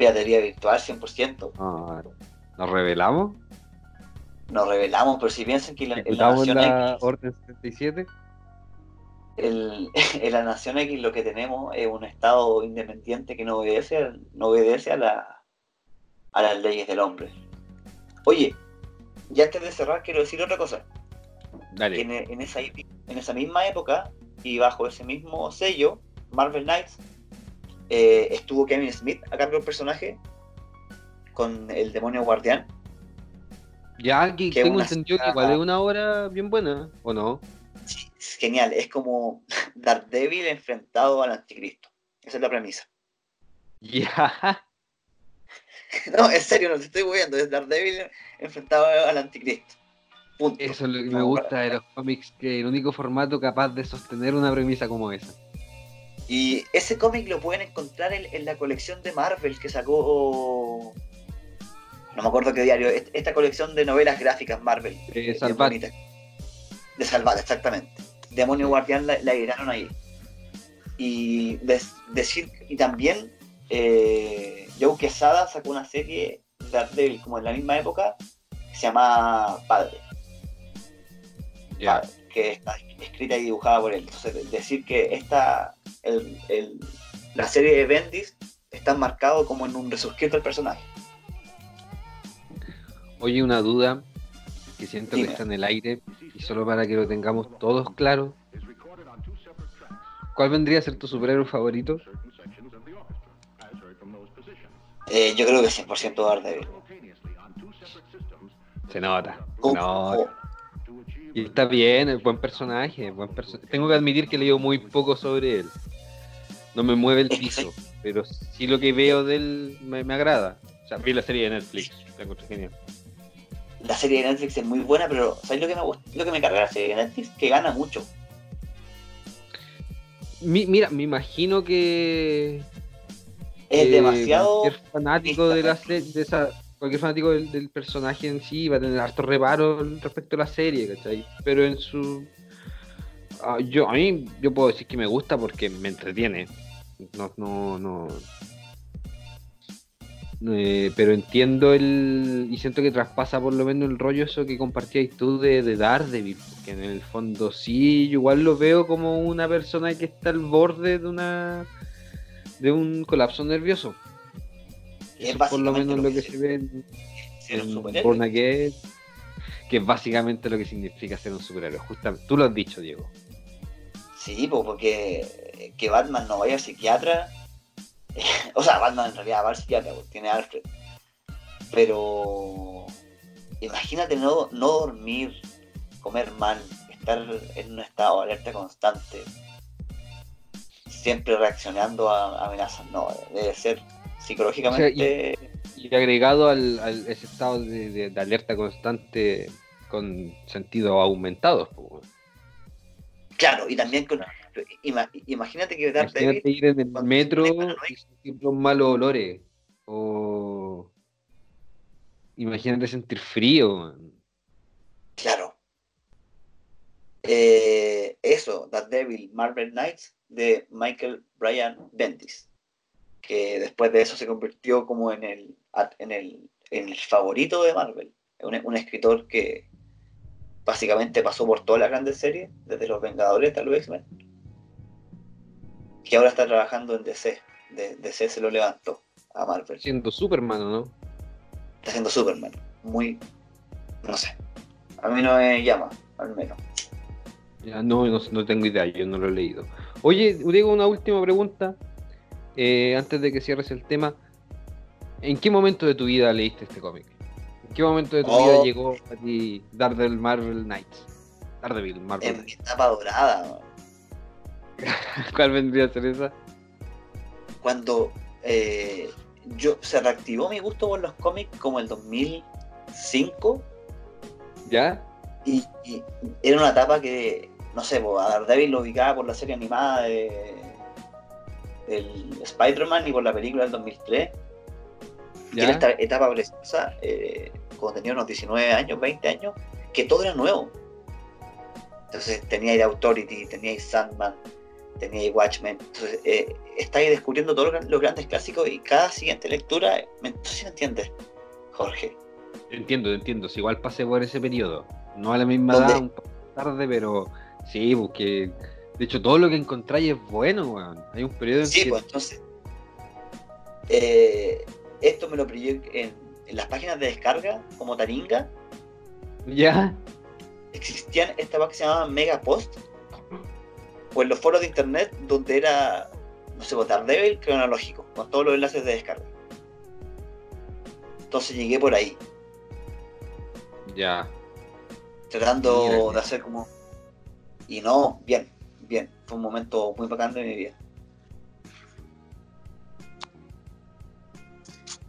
piratería virtual 100%. Ah, ¿Nos revelamos? Nos revelamos, pero si piensan que la, en la Nación la X, Orden 77? El, en la Nación X lo que tenemos es un Estado independiente que no obedece, no obedece a, la, a las leyes del hombre. Oye, ya antes de cerrar quiero decir otra cosa. Dale. En, en, esa, en esa misma época y bajo ese mismo sello, Marvel Knights eh, estuvo Kevin Smith a cargo del personaje con el demonio guardián. Ya, aquí tengo entendido que igual es una obra bien buena, ¿o no? Sí, es genial, es como Daredevil enfrentado al anticristo. Esa es la premisa. Ya. No, en serio, no te estoy moviendo, es Daredevil enfrentado al anticristo. Eso es lo que me gusta de los cómics, que el único formato capaz de sostener una premisa como esa. Y ese cómic lo pueden encontrar en, la colección de Marvel que sacó. No me acuerdo qué diario. Esta colección de novelas gráficas Marvel. De Salvat. De Salvat, exactamente. Demonio Guardián la, la ahí. Y decir. Y también. Eh, Joe Quesada sacó una serie de Daredevil como en la misma época que se llama Padre. que está escrita y dibujada por él. Entonces, decir que esta la serie de Bendis está marcado como en un resurgir del personaje. Oye, una duda que siento que está en el aire y solo para que lo tengamos todos claro. ¿Cuál vendría a ser tu superhéroe favorito? Eh, yo creo que 100% Daredevil. Se nota. Se nota. Y está bien, es buen personaje. Buen Tengo que admitir que leído muy poco sobre él. No me mueve el piso, pero sí lo que veo de él me, agrada. O sea, vi la serie de Netflix, la encontré genial. La serie de Netflix es muy buena, pero ¿sabes lo que me lo que me carga la serie de Netflix? Que gana mucho. mira, me imagino que es eh, demasiado cualquier fanático de la de esa, cualquier fanático del, personaje en sí va a tener harto reparo respecto a la serie, ¿cachai? Pero en su Ah, yo, a mí, yo puedo decir que me gusta porque me entretiene. No, no, no. Eh, pero entiendo el. Y siento que traspasa por lo menos el rollo eso que compartíais tú de, de Daredevil. Porque en el fondo sí, yo igual lo veo como una persona que está al borde de una. De un colapso nervioso. es por lo menos lo que, se ve en, en que es básicamente lo que significa ser un superhéroe. Justamente, tú lo has dicho, Diego. Sí, pues porque que Batman no vaya a psiquiatra. o sea, Batman en realidad va al psiquiatra, porque tiene Alfred. Pero imagínate no, no dormir, comer mal, estar en un estado de alerta constante, siempre reaccionando a amenazas. No, debe ser psicológicamente. y, agregado al, ese estado de, alerta constante con sentido aumentado. Claro, y también con. imagínate que imagínate ir en el metro y sentir los malos olores. O. Imagínate sentir frío. Claro. Eh, eso, That Devil, Marvel Knights, de Michael Bryan Bendis, que después de eso se convirtió como en el, en el, favorito de Marvel, un, escritor que básicamente pasó por todas las grandes series, desde Los Vengadores hasta los X-Men, que ahora está trabajando en DC, de, DC se lo levantó a Marvel. Siendo Superman, ¿no? Está siendo Superman, muy, no sé, a mí no me llama, al menos. Ya no, no, tengo idea, yo no lo he leído. Oye, digo una última pregunta, eh, antes de que cierres el tema. ¿En qué momento de tu vida leíste este cómic? ¿En qué momento de tu vida oh. llegó a ti Daredevil Marvel Knights? Daredevil Marvel En mi etapa dorada. ¿Cuál vendría a ser esa? Cuando eh, yo se reactivó mi gusto por los cómics como el 2005. ¿Ya? Y, era una etapa que, no sé, a Daredevil lo ubicaba por la serie animada de, del Spider-Man y por la película del 2003. Y era esta etapa preciosa, eh, cuando tenía unos 19 años, 20 años, que todo era nuevo. Entonces tenía ahí Authority, tenía Sandman, tenía Watchmen. Entonces eh, ahí descubriendo todos los, grandes clásicos y cada siguiente lectura, no sé si me entiendes, Jorge. Entiendo, entiendo. Si igual pasé por ese periodo. No a la misma edad, un poco tarde, pero sí, porque de hecho todo lo que encontráis es bueno, weón. Hay un periodo en Sí, pues entonces. Eh, esto me lo pillé en, las páginas de descarga, como Taringa. Ya. Existían esta página que se llamaba Megapost. O en los foros de internet donde era, no sé, pues, débil cronológico, con todos los enlaces de descarga. Entonces llegué por ahí. Ya tratando de hacer como... Y no, bien, bien, fue un momento muy bacán de mi vida.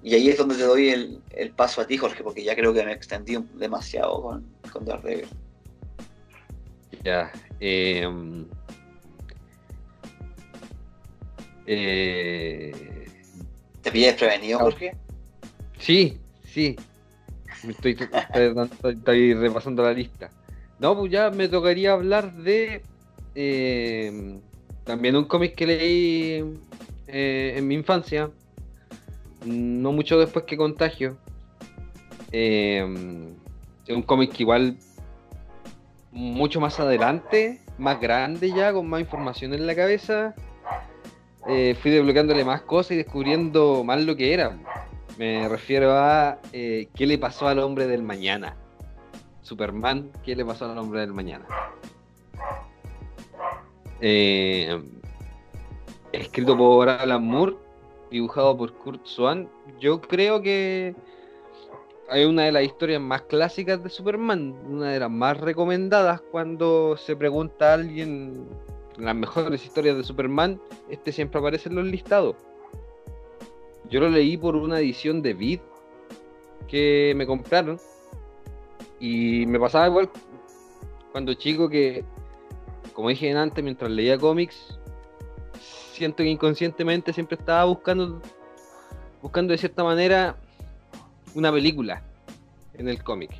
Y ahí es donde te doy el, paso a ti, Jorge, porque ya creo que me extendí demasiado con, con. Ya. Em, eh, ¿Te pillas prevenido, Jorge? Sí, sí. Estoy, estoy, repasando la lista. No, pues ya me tocaría hablar de eh, también un cómic que leí eh, en mi infancia, no mucho después que Contagio. Eh, un cómic que igual mucho más adelante, más grande ya, con más información en la cabeza. fui desbloqueándole más cosas y descubriendo más lo que era. Me refiero a eh, qué le pasó al hombre del mañana. Superman, ¿qué le pasó al hombre del mañana? Eh, escrito por Alan Moore, dibujado por Kurt Swan. Yo creo que hay una de las historias más clásicas de Superman, una de las más recomendadas cuando se pregunta a alguien las mejores historias de Superman, este siempre aparece en los listados. Yo lo leí por una edición de Vid que me compraron. Y me pasaba igual cuando chico que, como dije antes, mientras leía cómics, siento que inconscientemente siempre estaba buscando, buscando de cierta manera una película en el cómic.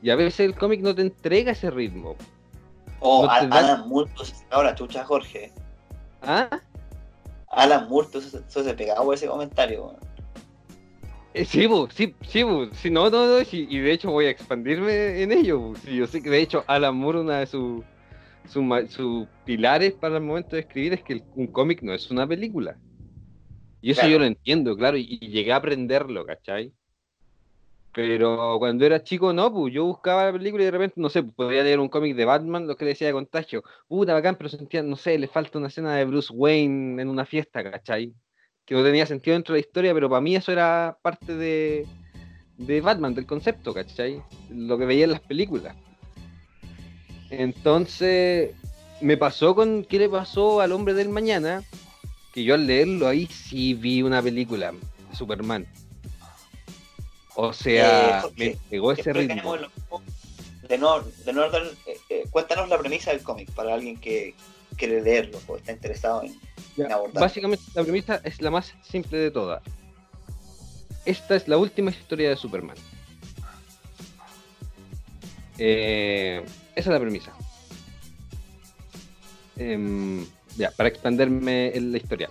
Y a veces el cómic no te entrega ese ritmo. Oh, no Alan ahora chucha Jorge. ¿Ah? Alan Moore, eso se pegaba por ese comentario. Eh, sí, sí, sí, sí, no, no, no, y de hecho voy a expandirme en ello. yo sé que de hecho Alan Moore, una de sus sus pilares para el momento de escribir es que un cómic no es una película. Y eso yo lo entiendo, claro, y, llegué a aprenderlo, ¿cachai? Pero cuando era chico, no, pues yo buscaba la película y de repente, no sé, podía leer un cómic de Batman, lo que decía de contagio. Puta, bacán, pero sentía, no sé, le falta una escena de Bruce Wayne en una fiesta, ¿cachai? Que no tenía sentido dentro de la historia, pero para mí eso era parte de, de Batman, del concepto, ¿cachai? Lo que veía en las películas. Entonces, me pasó con qué le pasó al hombre del mañana, que yo al leerlo ahí sí vi una película de Superman. O sea, Eh, me pegó ese ritmo. De no, de eh, eh, cuéntanos la premisa del cómic para alguien que quiere leerlo o está interesado en, en abordar. Básicamente la premisa es la más simple de todas. Esta es la última historia de Superman. Eh, esa es la premisa. Em, ya, para expanderme en la historia.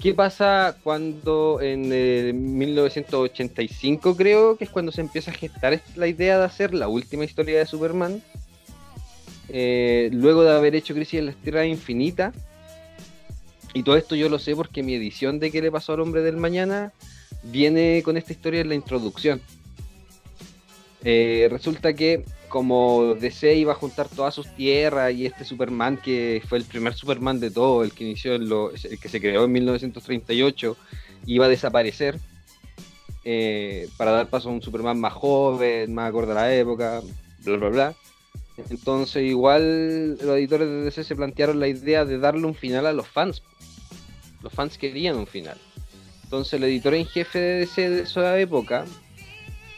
¿Qué pasa cuando en eh, 1985 creo que es cuando se empieza a gestar est- la idea de hacer la última historia de Superman? Eh, luego de haber hecho Crisis en la Tierra Infinita, y todo esto yo lo sé porque mi edición de ¿Qué le pasó al hombre del mañana? viene con esta historia en la introducción. Eh, resulta que como DC iba a juntar todas sus tierras y este Superman que fue el primer Superman de todo, el que inició en lo, el que se creó en 1938, iba a desaparecer eh, para dar paso a un Superman más joven, más acorde a la época, bla bla bla. Entonces igual los editores de DC se plantearon la idea de darle un final a los fans. Los fans querían un final. Entonces el editor en jefe de DC de esa época,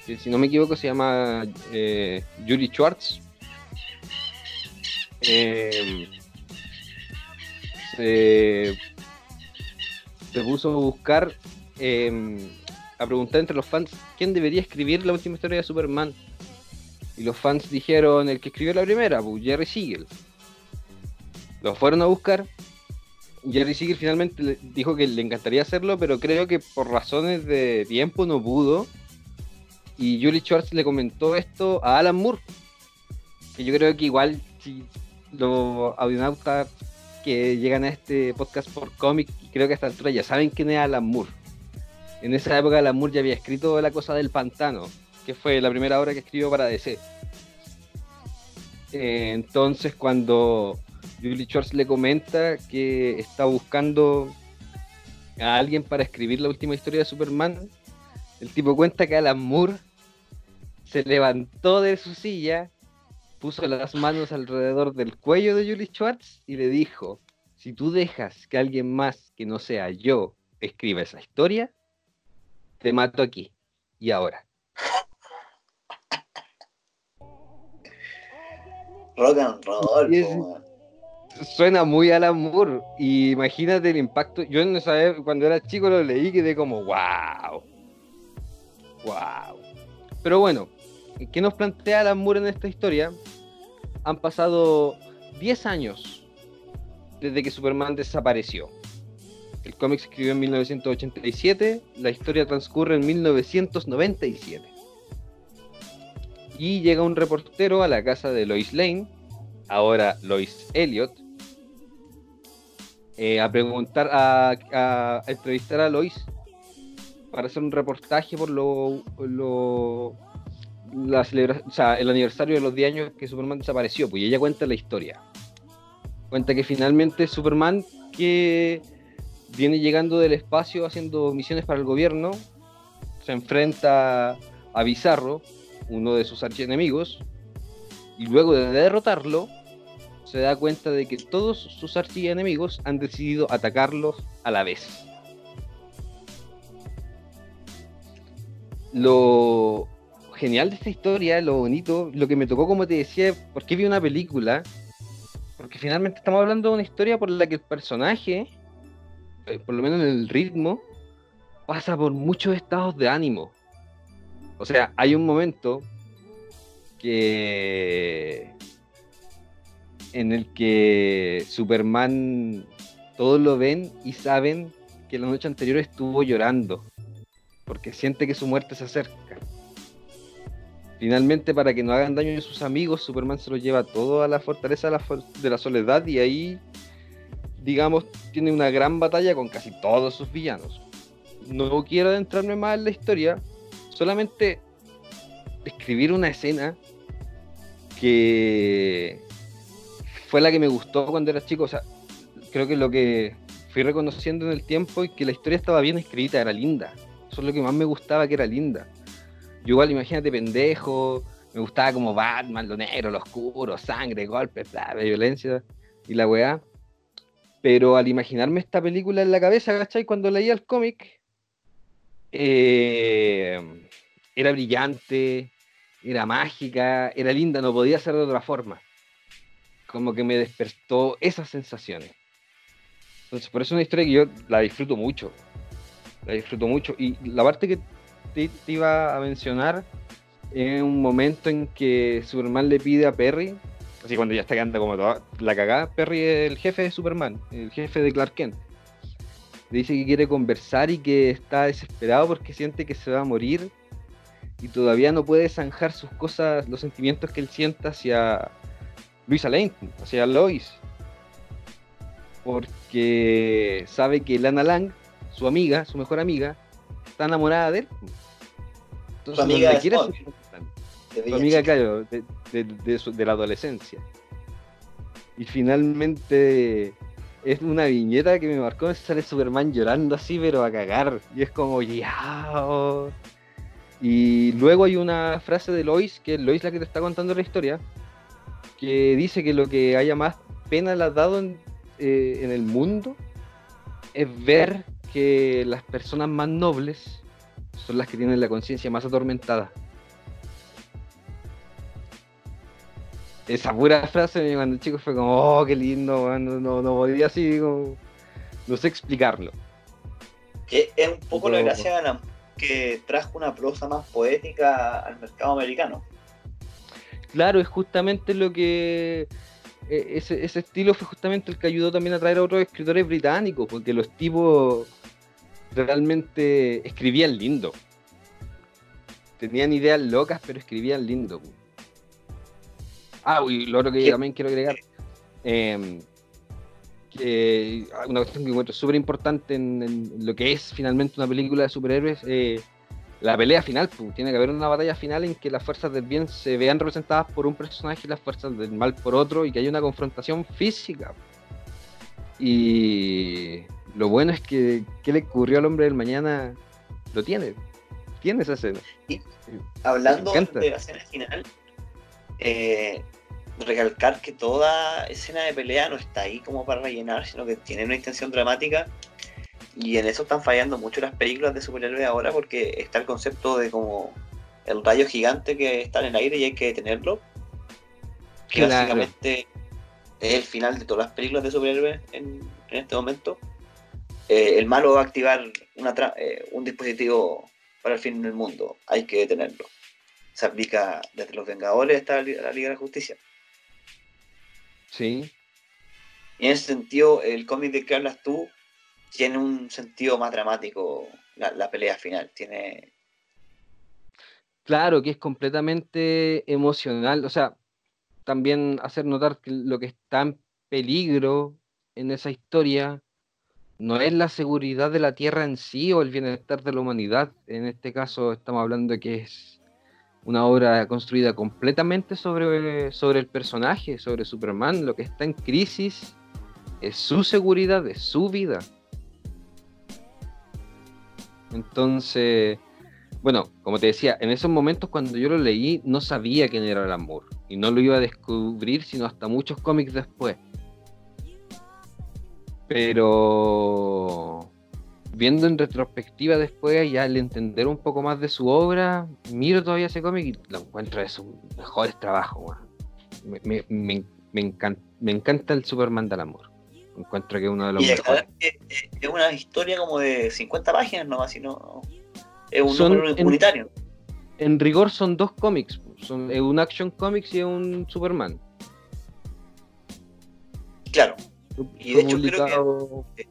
si no me equivoco se llama eh, Yuri Schwartz, eh, se, puso a buscar, eh, a preguntar entre los fans quién debería escribir la última historia de Superman. Y los fans dijeron el que escribió la primera, pues, Jerry Siegel. Los fueron a buscar. Jerry Siegel finalmente dijo que le encantaría hacerlo, pero creo que por razones de tiempo no pudo. Y Julie Schwartz le comentó esto a Alan Moore. Que yo creo que igual los audionautas que llegan a este podcast por cómic, creo que a esta altura ya saben quién es Alan Moore. En esa época Alan Moore ya había escrito La cosa del pantano, que fue la primera obra que escribió para DC. Eh, entonces cuando Julie Schwartz le comenta que está buscando a alguien para escribir la última historia de Superman, el tipo cuenta que Alan Moore se levantó de su silla, puso las manos alrededor del cuello de Julie Schwartz y le dijo, si tú dejas que alguien más que no sea yo escriba esa historia, te mato aquí y ahora. Rock and roll, es-. Suena muy Alan Moore y imagínate el impacto. Yo en esa época, cuando era chico lo leí y quedé como wow. Wow. Pero bueno, ¿qué nos plantea Alan Moore en esta historia? Han pasado 10 años desde que Superman desapareció. El cómic se escribió en 1987, la historia transcurre en 1997. Y llega un reportero a la casa de Lois Lane, ahora Lois Elliot, eh, a preguntar, a, entrevistar a Lois para hacer un reportaje por lo, lo- la celebra- o sea, el aniversario de los 10 años que Superman desapareció, pues y ella cuenta la historia. Cuenta que finalmente Superman, que viene llegando del espacio haciendo misiones para el gobierno, se enfrenta a Bizarro, uno de sus archienemigos, y luego de derrotarlo, se da cuenta de que todos sus archienemigos han decidido atacarlos a la vez. Lo genial de esta historia, lo bonito, lo que me tocó, como te decía, porque vi una película, porque finalmente estamos hablando de una historia por la que el personaje, eh, por lo menos en el ritmo, pasa por muchos estados de ánimo. O sea, hay un momento que en el que Superman todos lo ven y saben que la noche anterior estuvo llorando porque siente que su muerte se acerca. Finalmente, para que no hagan daño a sus amigos, Superman se los lleva todo a la fortaleza de la soledad y ahí, digamos, tiene una gran batalla con casi todos sus villanos. No quiero adentrarme más en la historia, solamente describir una escena que fue la que me gustó cuando era chico. O sea, creo que lo que fui reconociendo en el tiempo es que la historia estaba bien escrita, era linda. Eso es lo que más me gustaba, que era linda. Yo igual, imagínate, pendejo, me gustaba como Batman, lo negro, lo oscuro, sangre, golpes, bla, violencia y la weá. Pero al imaginarme esta película en la cabeza, ¿cachai? Cuando leía el cómic, eh, era brillante, era mágica, era linda, no podía ser de otra forma. Como que me despertó esas sensaciones. Entonces, por eso es una historia que yo la disfruto mucho. La disfruto mucho. Y la parte que te, iba a mencionar es un momento en que Superman le pide a Perry, así cuando ya está quedando como toda la cagada, Perry es el jefe de Superman, el jefe de Clark Kent. Le dice que quiere conversar y que está desesperado porque siente que se va a morir y todavía no puede zanjar sus cosas, los sentimientos que él sienta hacia Luisa Lane, hacia Lois porque sabe que Lana Lang, su amiga, su mejor amiga, está enamorada de él. Entonces, su amiga quiere su, amiga, claro, de, de, la adolescencia. Y finalmente es una viñeta que me marcó, sale Superman llorando así, pero a cagar. Y es como, ya. Y luego hay una frase de Lois, que es Lois la que te está contando la historia, que dice que lo que haya más pena le ha dado en eh, en el mundo es ver que las personas más nobles son las que tienen la conciencia más atormentada. Esa pura frase cuando el chico fue como, oh, qué lindo, no, no, no podía así, no sé explicarlo. Que es un poco la gracia que trajo una prosa más poética al mercado americano. Claro, es justamente lo que e, ese, estilo fue justamente el que ayudó también a traer a otros escritores británicos, porque los tipos realmente escribían lindo. Tenían ideas locas, pero escribían lindo. Ah, y lo otro que también quiero agregar, em, que una cuestión que encuentro súper importante en, lo que es finalmente una película de superhéroes, eh, la pelea final, pues, tiene que haber una batalla final en que las fuerzas del bien se vean representadas por un personaje y las fuerzas del mal por otro y que haya una confrontación física. Y lo bueno es que qué le ocurrió al hombre del mañana lo tiene, tiene esa escena. hablando de la escena final, eh, recalcar que toda escena de pelea no está ahí como para rellenar, sino que tiene una intención dramática y en eso están fallando mucho las películas de superhéroes ahora porque está el concepto de como el rayo gigante que está en el aire y hay que detenerlo. Que básicamente es el final de todas las películas de superhéroes en, este momento. Eh, el malo va a activar una eh, un dispositivo para el fin del mundo. Hay que detenerlo. Se aplica desde los Vengadores hasta la Liga de la Justicia. Sí. Y en ese sentido, el cómic de que hablas tú tiene un sentido más dramático la, pelea final. Tiene. Claro, que es completamente emocional. O sea, también hacer notar que lo que está en peligro en esa historia no es la seguridad de la Tierra en sí o el bienestar de la humanidad. En este caso estamos hablando de que es una obra construida completamente sobre, sobre el personaje, sobre Superman. Lo que está en crisis es su seguridad, es su vida. Entonces, bueno, como te decía, en esos momentos cuando yo lo leí no sabía quién era el amor y no lo iba a descubrir sino hasta muchos cómics después. Pero viendo en retrospectiva después, ya al entender un poco más de su obra, miro todavía ese cómic y lo encuentro de sus mejores trabajos. Me, me, encanta, me encanta el Superman del amor. Encuentro que es uno de los mejores. Es, una historia como de 50 páginas nomás, sino es un número unitario. En, rigor son dos cómics, son un Action Comics y un Superman. Claro. Y de hecho creo que, eh,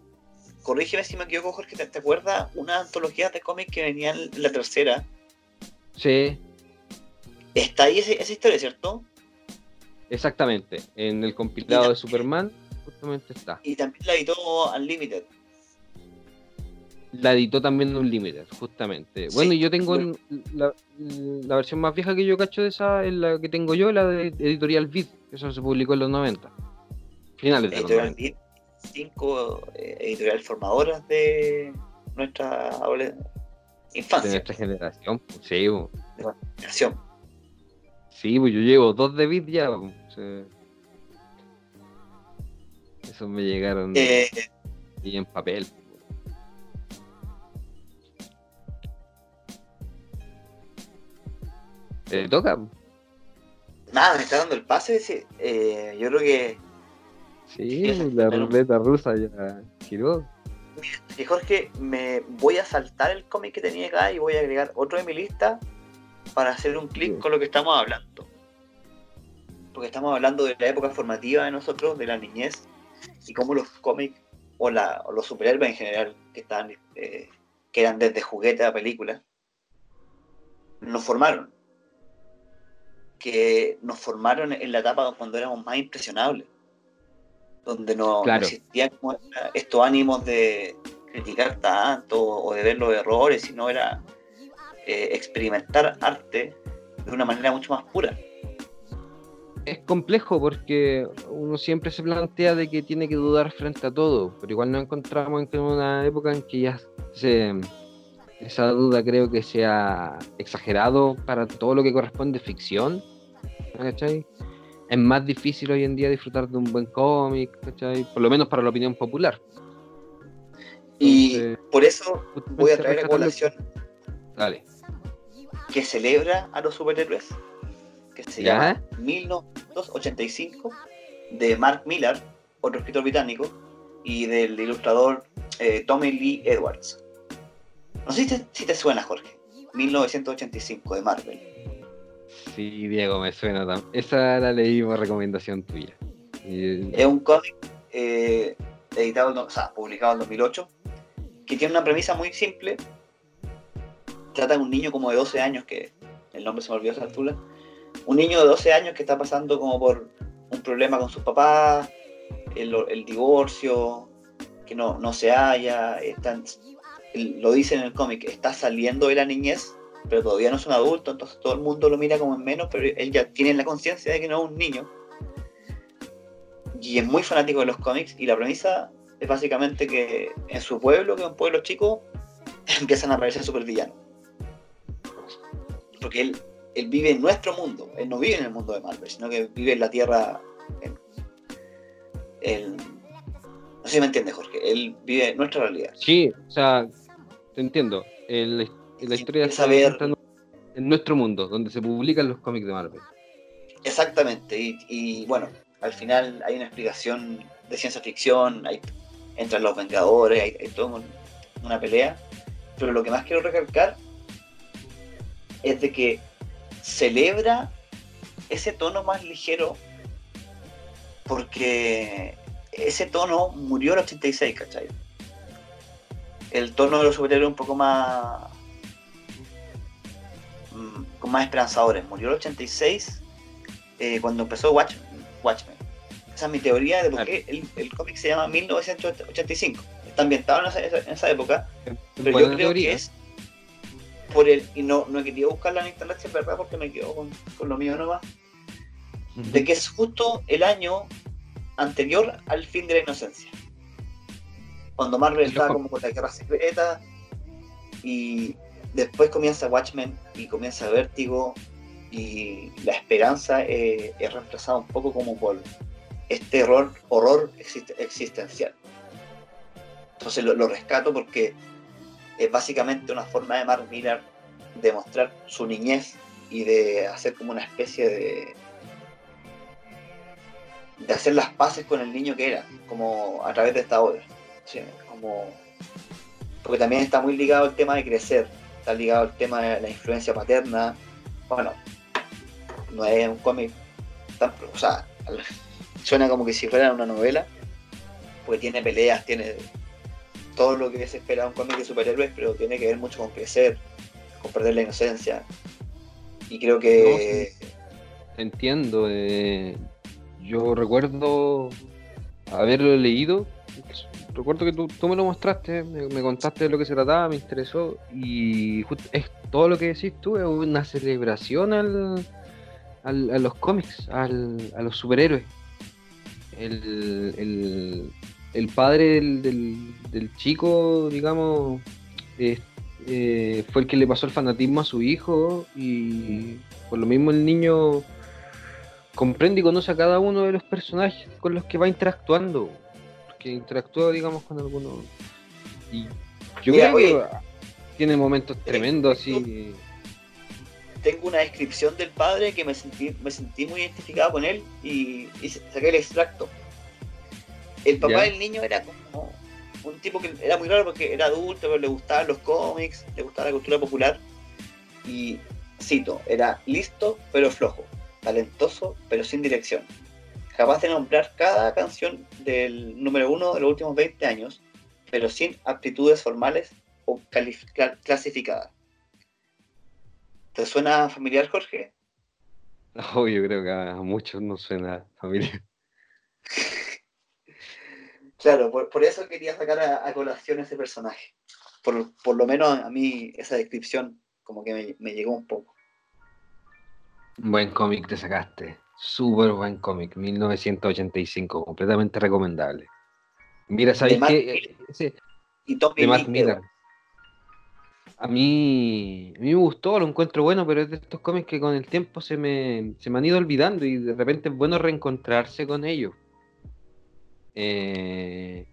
corrígeme si me equivoco Jorge, ¿te, acuerdas una antología de cómics que venía en la tercera? Sí. Está ahí esa, historia, ¿cierto? Exactamente, en el compilado de Superman está. Y también la editó Unlimited. La editó también Unlimited, justamente. Bueno, y yo tengo la, versión más vieja que yo cacho de esa, es la que tengo yo, la de Editorial Vid, que eso se publicó en los 90. Finales de los 90. Cinco eh, editoriales formadoras de nuestra infancia. De nuestra generación, sí. versión. Sí, pues yo llevo dos de bit ya. pues, o sea, esos me llegaron Eh, y en papel. ¿Te toca? nada, me está dando el pase. sí. Eh, yo creo que, Sí, la pero- ruleta rusa ya giró. que Jorge, me voy a saltar el cómic que tenía acá y voy a agregar otro de mi lista para hacer un clic Sí. con lo que estamos hablando. Porque estamos hablando de la época formativa de nosotros, de la niñez, y cómo los cómics o, la, o los superhéroes en general, que, estaban, eh, que eran desde juguete a película, nos formaron. Que nos formaron en la etapa cuando éramos más impresionables. Donde no, existían como estos ánimos de criticar tanto o de ver los errores, sino era eh, experimentar arte de una manera mucho más pura. Es complejo porque uno siempre se plantea de que tiene que dudar frente a todo, pero igual nos encontramos en una época en que ya se, esa duda creo que sea exagerado para todo lo que corresponde ficción. ¿cachai? Es más difícil hoy en día disfrutar de un buen cómic, ¿cachai? por lo menos para la opinión popular. Y Entonces, por eso voy a traer a colación Dale. que celebra a los superhéroes, que se ¿Ya? llama 1985, de Mark Millar, otro escritor británico, y del ilustrador eh, Tommy Lee Edwards. No sé si te, si te suena, Jorge. 1985 de Marvel. Sí, Diego, me suena. tam- Esa la leí por recomendación tuya. Es un cómic eh, editado, o sea, publicado en 2008, que tiene una premisa muy simple. Trata de un niño como de 12 años, que el nombre se me olvidó a esa. Un niño de 12 años que está pasando como por un problema con sus papás, el, divorcio, que no, no se halla, lo dice en el cómic, está saliendo de la niñez, pero todavía no es un adulto, entonces todo el mundo lo mira como en menos, pero él ya tiene la conciencia de que no es un niño y es muy fanático de los cómics y la premisa es básicamente que en su pueblo, que es un pueblo chico, empiezan a aparecer supervillanos. Porque él, él vive en nuestro mundo, él no vive en el mundo de Marvel, sino que vive en la Tierra. No sé si me entiendes, Jorge, él vive en nuestra realidad. Sí, o sea, te entiendo. El- la historia ver- presenta en- nuestro mundo, donde se publican los cómics de Marvel. Exactamente, y, y, bueno, al final hay una explicación de ciencia ficción, hay, entran los Vengadores, hay, hay toda un- una pelea, pero lo que más quiero recalcar es de que celebra ese tono más ligero porque ese tono murió en el 86, ¿cachai? El tono de los superhéroes un poco más con más esperanzadores. Murió el 86 eh, cuando empezó Watchmen, Watchmen. Esa es mi teoría de por qué el, el cómic se llama 1985. Está ambientado en esa, en esa época, pero Buena yo creo teoría. que es por el. Y no, no he querido buscarla en internet, es verdad, porque me quedo con, con lo mío nomás. De que es justo el año anterior al fin de la inocencia. Cuando Marvel Es estaba como con la guerra secreta y después comienza Watchmen y comienza Vértigo y la esperanza eh, es reemplazada un poco como por este horror exist- existencial. Entonces lo, rescato porque es básicamente una forma de Mark Millar de mostrar su niñez y de hacer como una especie de de hacer las paces con el niño que era, como a través de esta obra. Como porque también está muy ligado el tema de crecer, está ligado el tema de la influencia paterna. Bueno, no es un cómic tan, o sea, suena como que si fuera una novela, porque tiene peleas, tiene todo lo que se espera un cómic de superhéroes, pero tiene que ver mucho con crecer, con perder la inocencia. Y creo que Entiendo. eh, yo recuerdo haberlo leído. Recuerdo que tú, tú me lo mostraste, me, contaste de lo que se trataba, me interesó. Y just- es todo lo que decís tú es una celebración al, a los cómics, al- a los superhéroes. El, el- el padre del, del- chico, digamos, eh, fue el que le pasó el fanatismo a su hijo y por lo mismo el niño comprende y conoce a cada uno de los personajes con los que va interactuando. Que interactúa, digamos, con algunos. Y yo creo que tiene momentos tremendos así. Tengo una descripción del padre que me sentí, me sentí muy identificado con él y, saqué el extracto. El papá del niño era como un tipo que era muy raro porque era adulto, pero le gustaban los cómics, le gustaba la cultura popular. Y cito, era listo pero flojo talentoso pero sin dirección, capaz de nombrar cada canción del número uno de los últimos 20 años, pero sin aptitudes formales o clasificadas. ¿Te suena familiar, Jorge? No, yo creo que a muchos no suena familiar. claro, por, eso quería sacar a, colación ese personaje. Por, lo menos a mí esa descripción como que me llegó un poco. Buen cómic te sacaste. Súper buen cómic. 1985. Completamente recomendable. Mira, ¿sabes qué? y de Matt Miller. A mí, a mí me gustó, lo encuentro bueno, pero es de estos cómics que con el tiempo se me, se me han ido olvidando y de repente es bueno reencontrarse con ellos. Eh,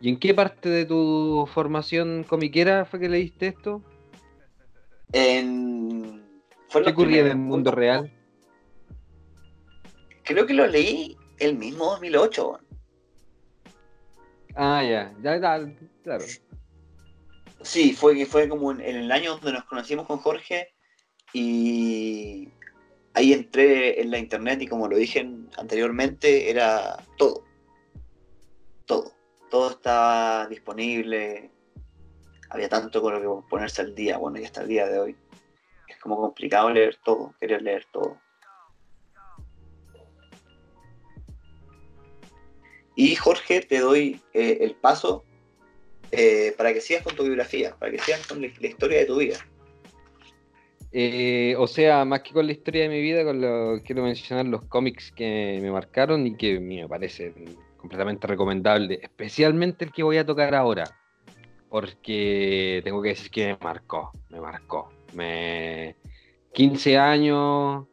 ¿Y en qué parte de tu formación comiquera fue que leíste esto? En ¿Qué ocurría en el mundo real? Creo que lo leí el mismo 2008. Ah, ya, ya, claro. Sí, fue, fue como en, el año donde nos conocimos con Jorge y ahí entré en la internet y como lo dije anteriormente, era todo. Todo. Todo estaba disponible. Había tanto con lo que ponerse al día, bueno, y hasta el día de hoy como complicado leer todo, querer leer todo. Y Jorge, te doy eh, el paso eh, para que sigas con tu biografía, para que sigas con la, historia de tu vida. Eh, o sea, más que con la historia de mi vida, con lo, quiero mencionar los cómics que me marcaron y que me parecen completamente recomendables, especialmente el que voy a tocar ahora, porque tengo que decir que me marcó, me marcó. Me... 15 años,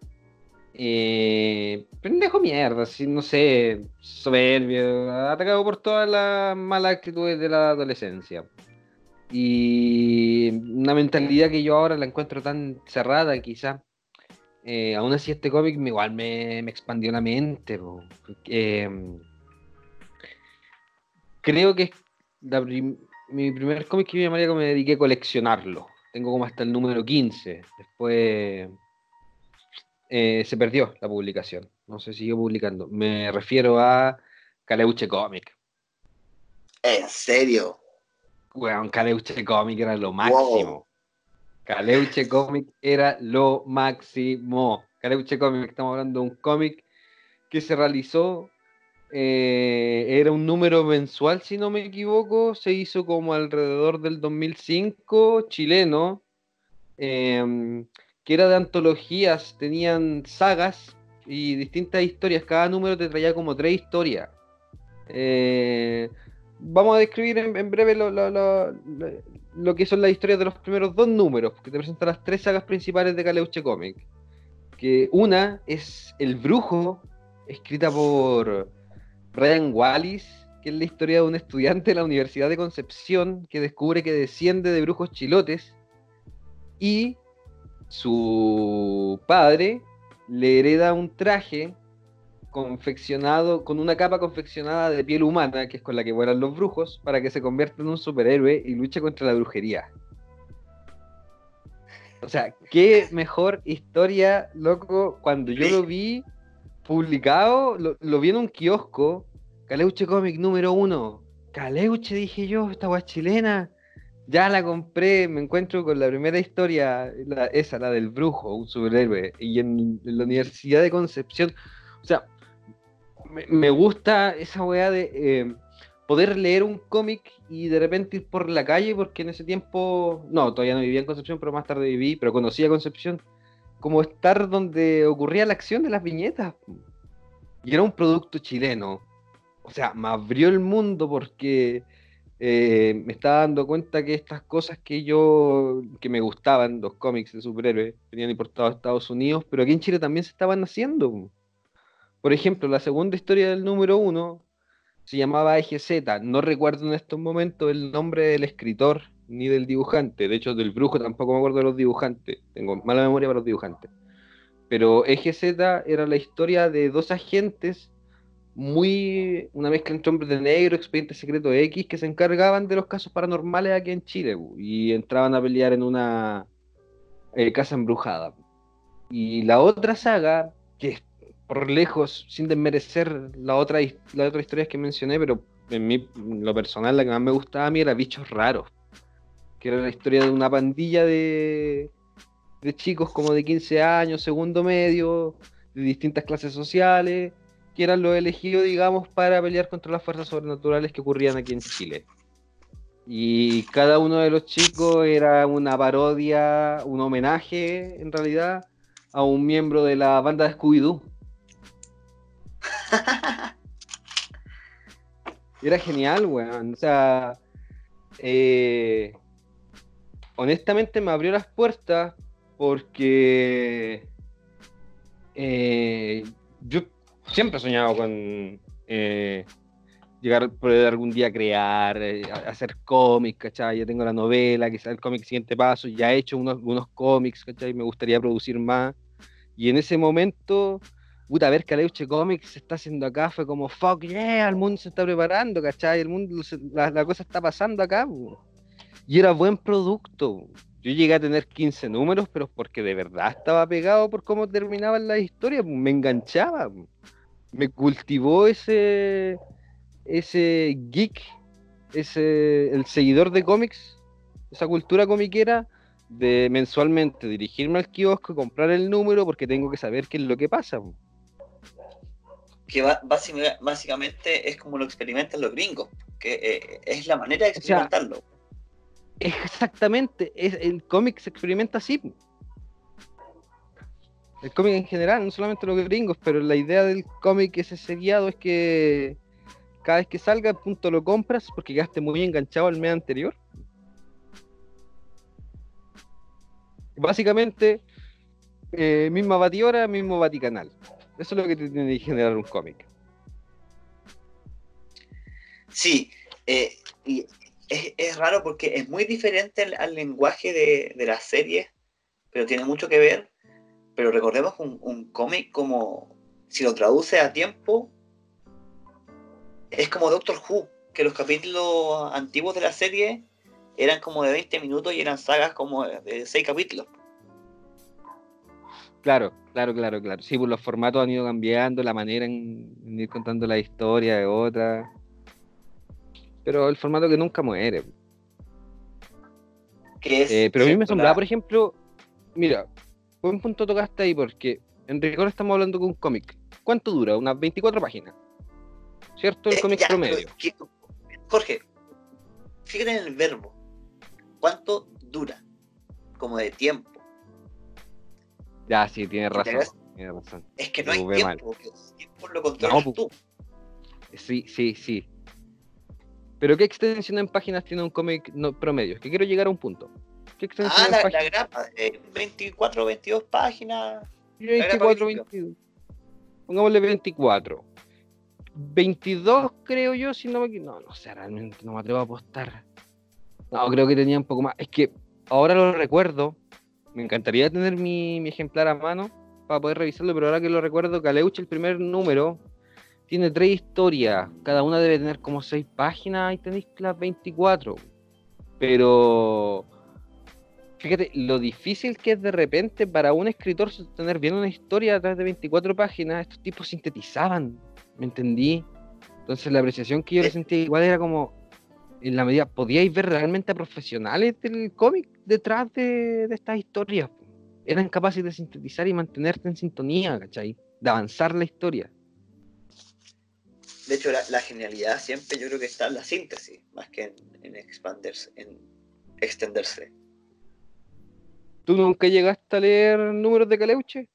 eh, pendejo mierda, así, no sé, soberbio, atacado por todas las malas actitudes de la adolescencia. Y una mentalidad que yo ahora la encuentro tan cerrada, quizá. Eh, aún así, este cómic igual me, expandió la mente. Em, creo que mi primer cómic que me llamaría que me dediqué a coleccionarlo tengo como hasta el número 15. Después eh, se perdió la publicación. No se siguió publicando. Me refiero a Caleuche Comic. ¿En serio? Bueno, Caleuche Comic era lo máximo. Caleuche Comic era lo máximo. Caleuche Comic, estamos hablando de un cómic que se realizó eh, era un número mensual, si no me equivoco, se hizo como alrededor del 2005, chileno, em, que era de antologías, tenían sagas y distintas historias, cada número te traía como tres historias. Eh, vamos a describir en, breve lo, que son las historias de los primeros dos números, que te presentan las tres sagas principales de Caleuche Comic. Que una es El Brujo, escrita por Ryan Wallis, que es la historia de un estudiante de la Universidad de Concepción que descubre que desciende de brujos chilotes y su padre le hereda un traje confeccionado con una capa confeccionada de piel humana, que es con la que vuelan los brujos, para que se convierta en un superhéroe y luche contra la brujería. O sea, qué mejor historia, loco, cuando yo lo vi publicado, lo, vi en un kiosco, Caleuche Comic número uno. Caleuche, dije yo, esta guay chilena. Ya la compré, me encuentro con la primera historia, esa, la del brujo, un superhéroe, y en, la Universidad de Concepción. O sea, me, gusta esa weá de eh, poder leer un cómic y de repente ir por la calle, porque en ese tiempo, no, todavía no vivía en Concepción, pero más tarde viví, pero conocía Concepción como estar donde ocurría la acción de las viñetas. Y era un producto chileno. O sea, me abrió el mundo porque eh, me estaba dando cuenta que estas cosas que yo, que me gustaban, los cómics de superhéroes, venían importados a Estados Unidos, pero aquí en Chile también se estaban haciendo. Por ejemplo, la segunda historia del número uno se llamaba EGZ. No recuerdo en estos momentos el nombre del escritor ni del dibujante. De hecho, del brujo tampoco me acuerdo de los dibujantes. Tengo mala memoria para los dibujantes. Pero EGZ era la historia de dos agentes muy una mezcla entre hombres de negro, expediente secreto X, que se encargaban de los casos paranormales aquí en Chile y entraban a pelear en una eh, casa embrujada. Y la otra saga, que es por lejos, sin desmerecer la otra, la otra historia que mencioné, pero en, mí, lo personal la que más me gustaba a mí era Bichos Raros, que era la historia de una pandilla de, de chicos como de 15 años, segundo medio, de distintas clases sociales, que eran los elegidos, digamos, para pelear contra las fuerzas sobrenaturales que ocurrían aquí en Chile. Y cada uno de los chicos era una parodia, un homenaje, en realidad, a un miembro de la banda de Scooby-Doo. era genial, weón. O sea, eh, honestamente me abrió las puertas porque eh, yo siempre he soñado con eh, llegar, poder algún día crear, eh, hacer cómics. Ya tengo la novela, quizás el cómic siguiente paso, ya he hecho unos cómics, ¿cachai? Me gustaría producir más. Y en ese momento, puta, ver que Aleuche Comics se está haciendo acá fue como, fuck yeah, el mundo se está preparando, ¿cachai? El mundo, la, cosa está pasando acá, y era buen producto. Yo llegué a tener 15 números, pero porque de verdad estaba pegado por cómo terminaban las historias, me enganchaba me cultivó ese, ese geek, ese, el seguidor de cómics, esa cultura comiquera, de mensualmente dirigirme al kiosco, comprar el número, porque tengo que saber qué es lo que pasa. Que básicamente es como lo experimentan los gringos, que eh, es la manera de experimentarlo. exactamente, es, el cómic se experimenta así el cómic en general, no solamente los gringos, pero la idea del cómic ese seriado es que cada vez que salga, punto lo compras porque quedaste muy enganchado al mes anterior. Básicamente, eh, misma batidora, mismo Vaticanal. Eso es lo que te tiene que generar un cómic. Sí, eh, y es, raro porque es muy diferente al, lenguaje de, de las series, pero tiene mucho que ver pero recordemos un, un cómic como, si lo traduce a tiempo, es como Doctor Who, que los capítulos antiguos de la serie eran como de 20 minutos y eran sagas como de 6 capítulos. Claro, claro, claro, claro. Sí, pues los formatos han ido cambiando, la manera en, ir contando la historia de otra. Pero el formato que nunca muere. Eh, pero a mí me asombraba, por ejemplo, mira, buen punto tocaste ahí porque en rigor estamos hablando de un cómic. ¿Cuánto dura? Unas 24 páginas. ¿Cierto? El eh, cómic promedio. Jorge, fíjate en el verbo. ¿Cuánto dura? Como de tiempo. Ya, sí, tiene razón. razón. Es que no hay tiempo, tiempo lo controlas tú. Sí, sí, sí. Pero ¿qué extensión en páginas tiene un cómic no, promedio? Es que quiero llegar a un punto ah, la, la, grapa, 24, 22 páginas. 24, 22. Pongámosle 24. 22 creo yo, si no me No, no sé, realmente no me atrevo a apostar. No, creo que tenía un poco más. Es que ahora lo recuerdo. Me encantaría tener mi, mi ejemplar a mano para poder revisarlo, pero ahora que lo recuerdo, Caleuche, el primer número, tiene tres historias. Cada una debe tener como seis páginas y tenéis las 24. Pero fíjate lo difícil que es de repente para un escritor sostener bien una historia a través de 24 páginas. Estos tipos sintetizaban, ¿me entendí? Entonces la apreciación que yo le sentía igual era como, en la medida, podíais ver realmente a profesionales del cómic detrás de, estas historias. Eran capaces de sintetizar y mantenerte en sintonía, ¿cachai? De avanzar la historia. De hecho, la, genialidad siempre yo creo que está en la síntesis, más que en, en expandirse, en extenderse. ¿Tú nunca llegaste a leer números de Caleuche?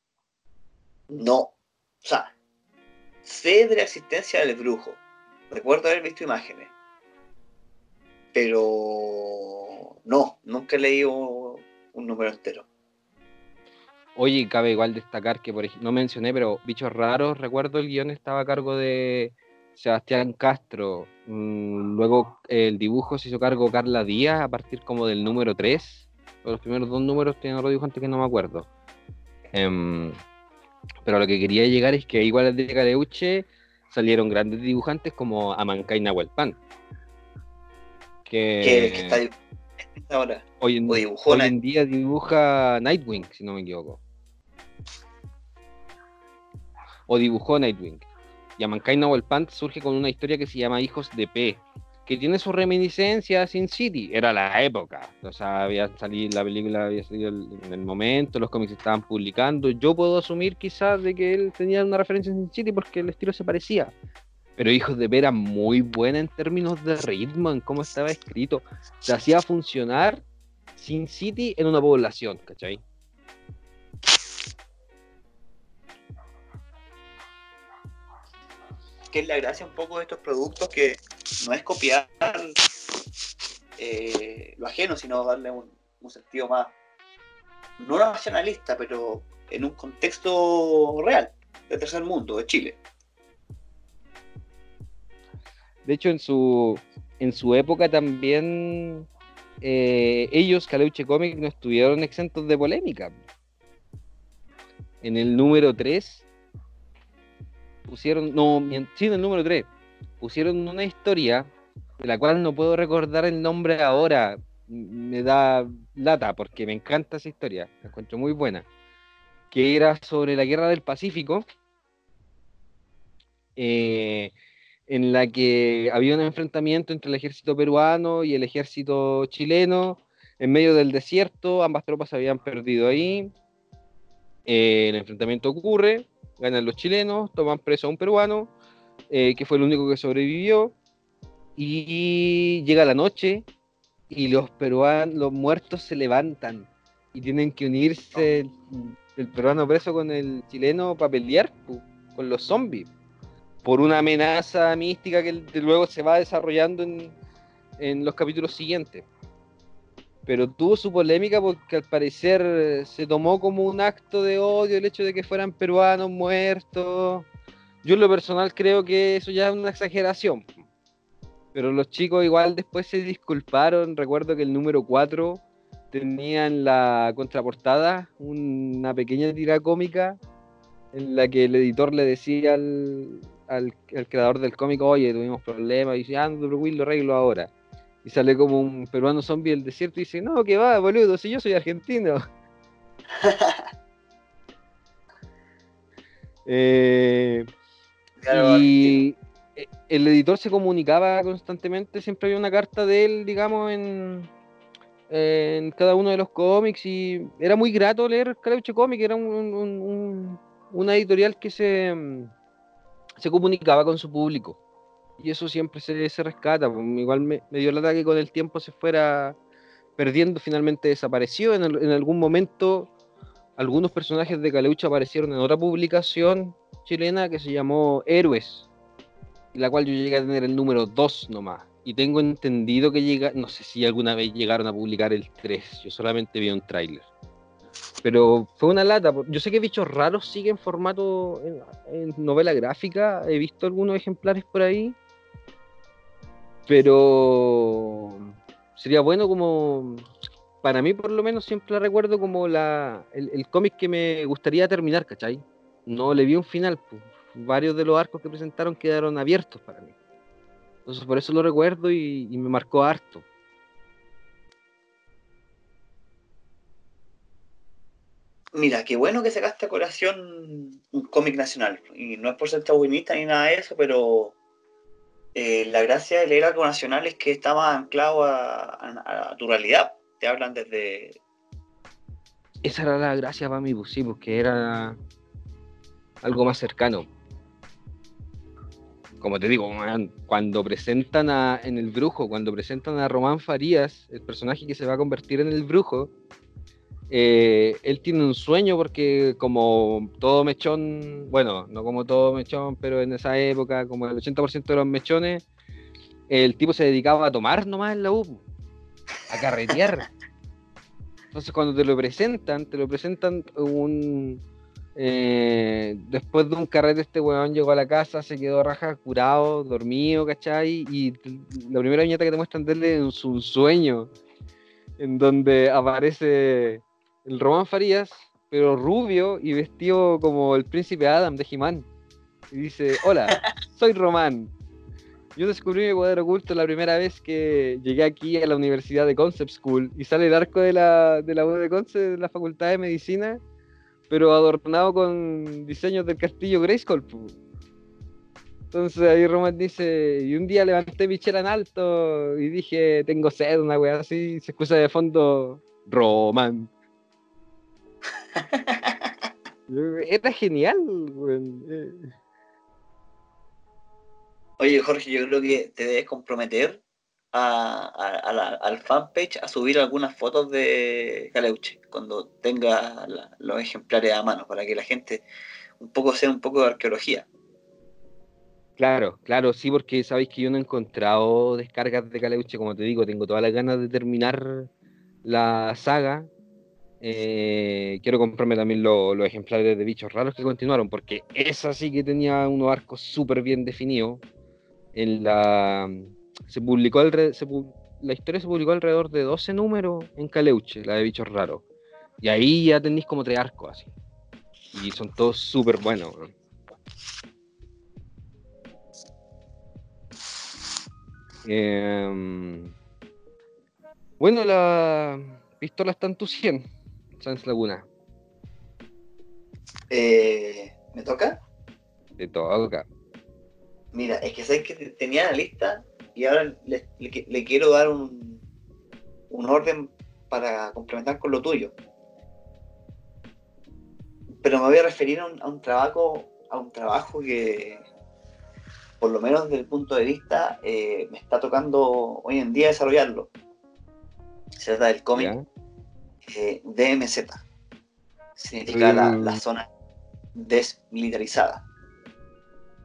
No. O sea, sé de la existencia del brujo. Recuerdo haber visto imágenes. pero no, nunca he leído un número entero. Oye, cabe igual destacar que, por ejemplo, no mencioné, pero Bichos Raros, recuerdo el guion estaba a cargo de Sebastián Castro. Mm, luego el dibujo se hizo cargo Carla Díaz a partir como del número 3. Los primeros dos números tienen otro dibujante que no me acuerdo. Em, pero lo que quería llegar es que igual de Caleuche salieron grandes dibujantes como Amancay Nahuelpan. Que, que está ahora. Hoy, en, hoy en día dibuja Nightwing, si no me equivoco. O dibujó Nightwing. Y Amankai Novel Pant surge con una historia que se llama Hijos de P, que tiene su reminiscencia a Sin City. Era la época. O sea, había salido, la película había salido en el momento, los cómics estaban publicando. Yo puedo asumir quizás de que él tenía una referencia a Sin City porque el estilo se parecía. Pero Hijos de P era muy buena en términos de ritmo, en cómo estaba escrito. Se hacía funcionar Sin City en una población, ¿cachai? Que es la gracia un poco de estos productos que no es copiar eh, lo ajeno, sino darle un, sentido más, no nacionalista, pero en un contexto real, de tercer mundo, de Chile. De hecho, en su, en su época también eh, ellos, Caleuche Comics, no estuvieron exentos de polémica. En el número 3 pusieron, no, sí, el número 3, pusieron una historia de la cual no puedo recordar el nombre ahora. Me da lata porque me encanta esa historia, la encuentro muy buena. Que era sobre la guerra del Pacífico, eh, en la que había un enfrentamiento entre el ejército peruano y el ejército chileno en medio del desierto. Ambas tropas habían perdido ahí. Eh, el enfrentamiento ocurre ganan los chilenos, toman preso a un peruano, eh, que fue el único que sobrevivió, y llega la noche y los peruanos, los muertos se levantan y tienen que unirse el, peruano preso con el chileno para pelear con los zombies por una amenaza mística que luego se va desarrollando en, en los capítulos siguientes pero tuvo su polémica porque al parecer se tomó como un acto de odio el hecho de que fueran peruanos muertos. Yo en lo personal creo que eso ya es una exageración. Pero los chicos igual después se disculparon. Recuerdo que el número 4 tenía en la contraportada una pequeña tira cómica en la que el editor le decía al, al, creador del cómic, oye, tuvimos problemas, y dice, ah, no te lo arreglo ahora. Y sale como un peruano zombie del desierto y dice, no, que va, boludo, si yo soy argentino. Eh, y el editor se comunicaba constantemente, siempre había una carta de él, digamos, en, en cada uno de los cómics y era muy grato leer Caleuche Comic, era un, una editorial que se, se comunicaba con su público y eso siempre se, se rescata. Pues, igual me, dio el ataque con el tiempo se fuera perdiendo, finalmente desapareció. En, en algún momento, algunos personajes de Caleucha aparecieron en otra publicación chilena que se llamó Héroes, la cual yo llegué a tener el número 2 nomás. Y tengo entendido que llega, no sé si alguna vez llegaron a publicar el 3, yo solamente vi un tráiler. Pero fue una lata. Yo sé que Bichos Raros sigue en formato en novela gráfica. He visto algunos ejemplares por ahí. Pero sería bueno como, para mí por lo menos siempre recuerdo como la, el, cómic que me gustaría terminar, ¿cachai? No le vi un final, varios de los arcos que presentaron quedaron abiertos para mí. Entonces por eso lo recuerdo y, me marcó harto. Mira, qué bueno que sacaste a colación un cómic nacional. Y no es por ser chauvinista ni nada de eso, pero eh, la gracia de leer algo nacional es que estaba anclado a, tu realidad. Te hablan desde. Esa era la gracia para mí, pues sí, porque era algo más cercano. Como te digo, cuando presentan a, en el brujo, cuando presentan a Román Farías, el personaje que se va a convertir en el brujo, eh, él tiene un sueño porque como todo mechón, bueno, no como todo mechón, pero en esa época, como el 80% de los mechones, el tipo se dedicaba a tomar nomás en la U, a carretear. Entonces cuando te lo presentan, te lo presentan un... Eh, después de un carrete este weón llegó a la casa, se quedó raja, curado, dormido, ¿cachai? Y la primera viñeta que te muestran de él es un sueño, en donde aparece el Román Farías, pero rubio y vestido como el príncipe Adam de He-Man. Y dice, hola, soy Román. Yo descubrí mi poder oculto la primera vez que llegué aquí a la Universidad de Concept School y sale el arco de la, de la de Concept de la Facultad de Medicina, pero adornado con diseños del castillo Grayskull. Entonces ahí Roman dice, y un día levanté mi chela en alto y dije, tengo sed, una wea así, se escucha de fondo, Roman. Era genial, weón. Oye, Jorge, yo creo que te debes comprometer a, al fanpage a subir algunas fotos de Caleuche cuando tenga los ejemplares a mano para que la gente un poco sea un poco de arqueología. Claro, claro, sí, porque sabéis que yo no he encontrado descargas de Caleuche, como te digo, tengo todas las ganas de terminar la saga. Eh, quiero comprarme también los ejemplares de bichos raros que continuaron, porque esa sí que tenía unos arcos súper bien definidos en la se publicó la historia se publicó alrededor de 12 números en Caleuche, la de bichos raros. Y ahí ya tenéis como tres arcos así. Y son todos súper buenos. Em, bueno, la pistola está en tu 100, Laguna. Eh, ¿Me toca? Te toca. Mira, es que sé que tenía la lista y ahora le, quiero dar un, un orden para complementar con lo tuyo. Pero me voy a referir a un, trabajo, a un trabajo que, por lo menos desde el punto de vista, eh, me está tocando hoy en día desarrollarlo. Se trata del cómic eh, DMZ. Significa la, la mm. zona desmilitarizada.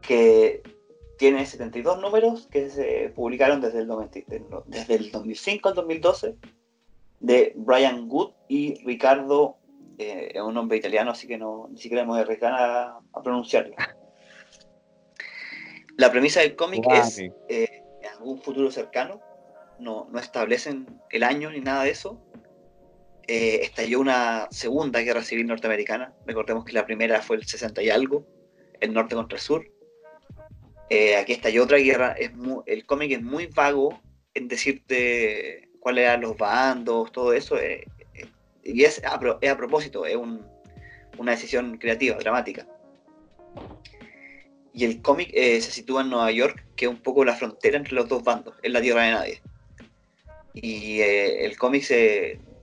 Que tiene 72 números que se publicaron desde el, desde el 2005 al 2012 de Brian Good y Ricardo, eh, es un nombre italiano, así que no, ni siquiera me voy a a, pronunciarlo. La premisa del cómic es, eh, en algún futuro cercano, no, no, establecen el año ni nada de eso, eh, estalló una segunda guerra civil norteamericana, recordemos que la primera fue el 60 y algo, el norte contra el sur, eh, aquí y otra guerra. Es el cómic es muy vago en decirte cuáles eran los bandos, todo eso. Eh, eh, y es a, propósito, es una decisión creativa, dramática. Y el cómic se sitúa en Nueva York, que es un poco la frontera entre los dos bandos, es la tierra de nadie. Y el cómic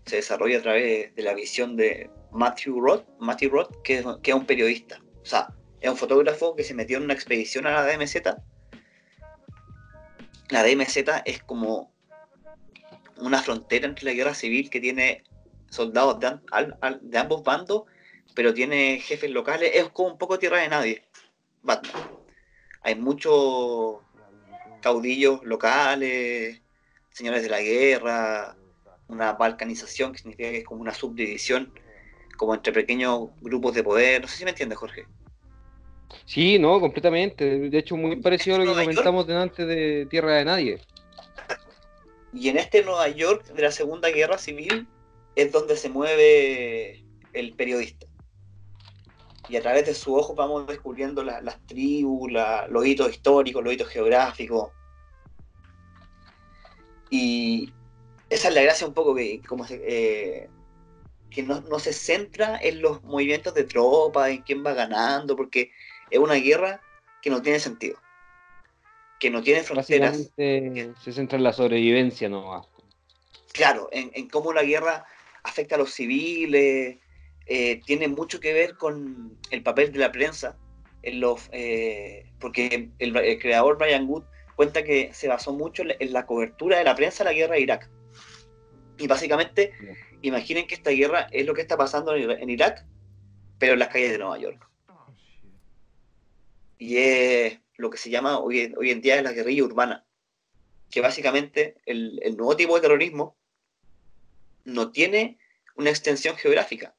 se, desarrolla a través de la visión de Matthew Roth, Matthew Roth que, que es un periodista. O sea, es un fotógrafo que se metió en una expedición a la DMZ. La DMZ es como una frontera entre la guerra civil que tiene soldados de, ambos bandos, pero tiene jefes locales. Es como un poco tierra de nadie. Hay muchos caudillos locales, señores de la guerra, una balcanización que significa que es como una subdivisión, como entre pequeños grupos de poder. No sé si me entiendes, Jorge. Sí, no, completamente. De hecho, muy parecido a lo que comentamos delante de Tierra de Nadie. Y en este Nueva York de la Segunda Guerra Civil es donde se mueve el periodista. Y a través de su ojo vamos descubriendo las tribus, los hitos históricos, los hitos geográficos. Y esa es la gracia un poco que, como eh, que no, no, se centra en los movimientos de tropas, en quién va ganando, porque es una guerra que no tiene sentido, que no tiene fronteras. Se centra en la sobrevivencia no Claro, en, cómo la guerra afecta a los civiles, eh, tiene mucho que ver con el papel de la prensa, en los, eh, porque el, creador Brian Wood cuenta que se basó mucho en la, cobertura de la prensa de la guerra de Irak. Y básicamente, imaginen que esta guerra es lo que está pasando en Irak, pero en las calles de Nueva York y es lo que se llama hoy, hoy en día es la guerrilla urbana. que básicamente el, el nuevo tipo de terrorismo no tiene una extensión geográfica.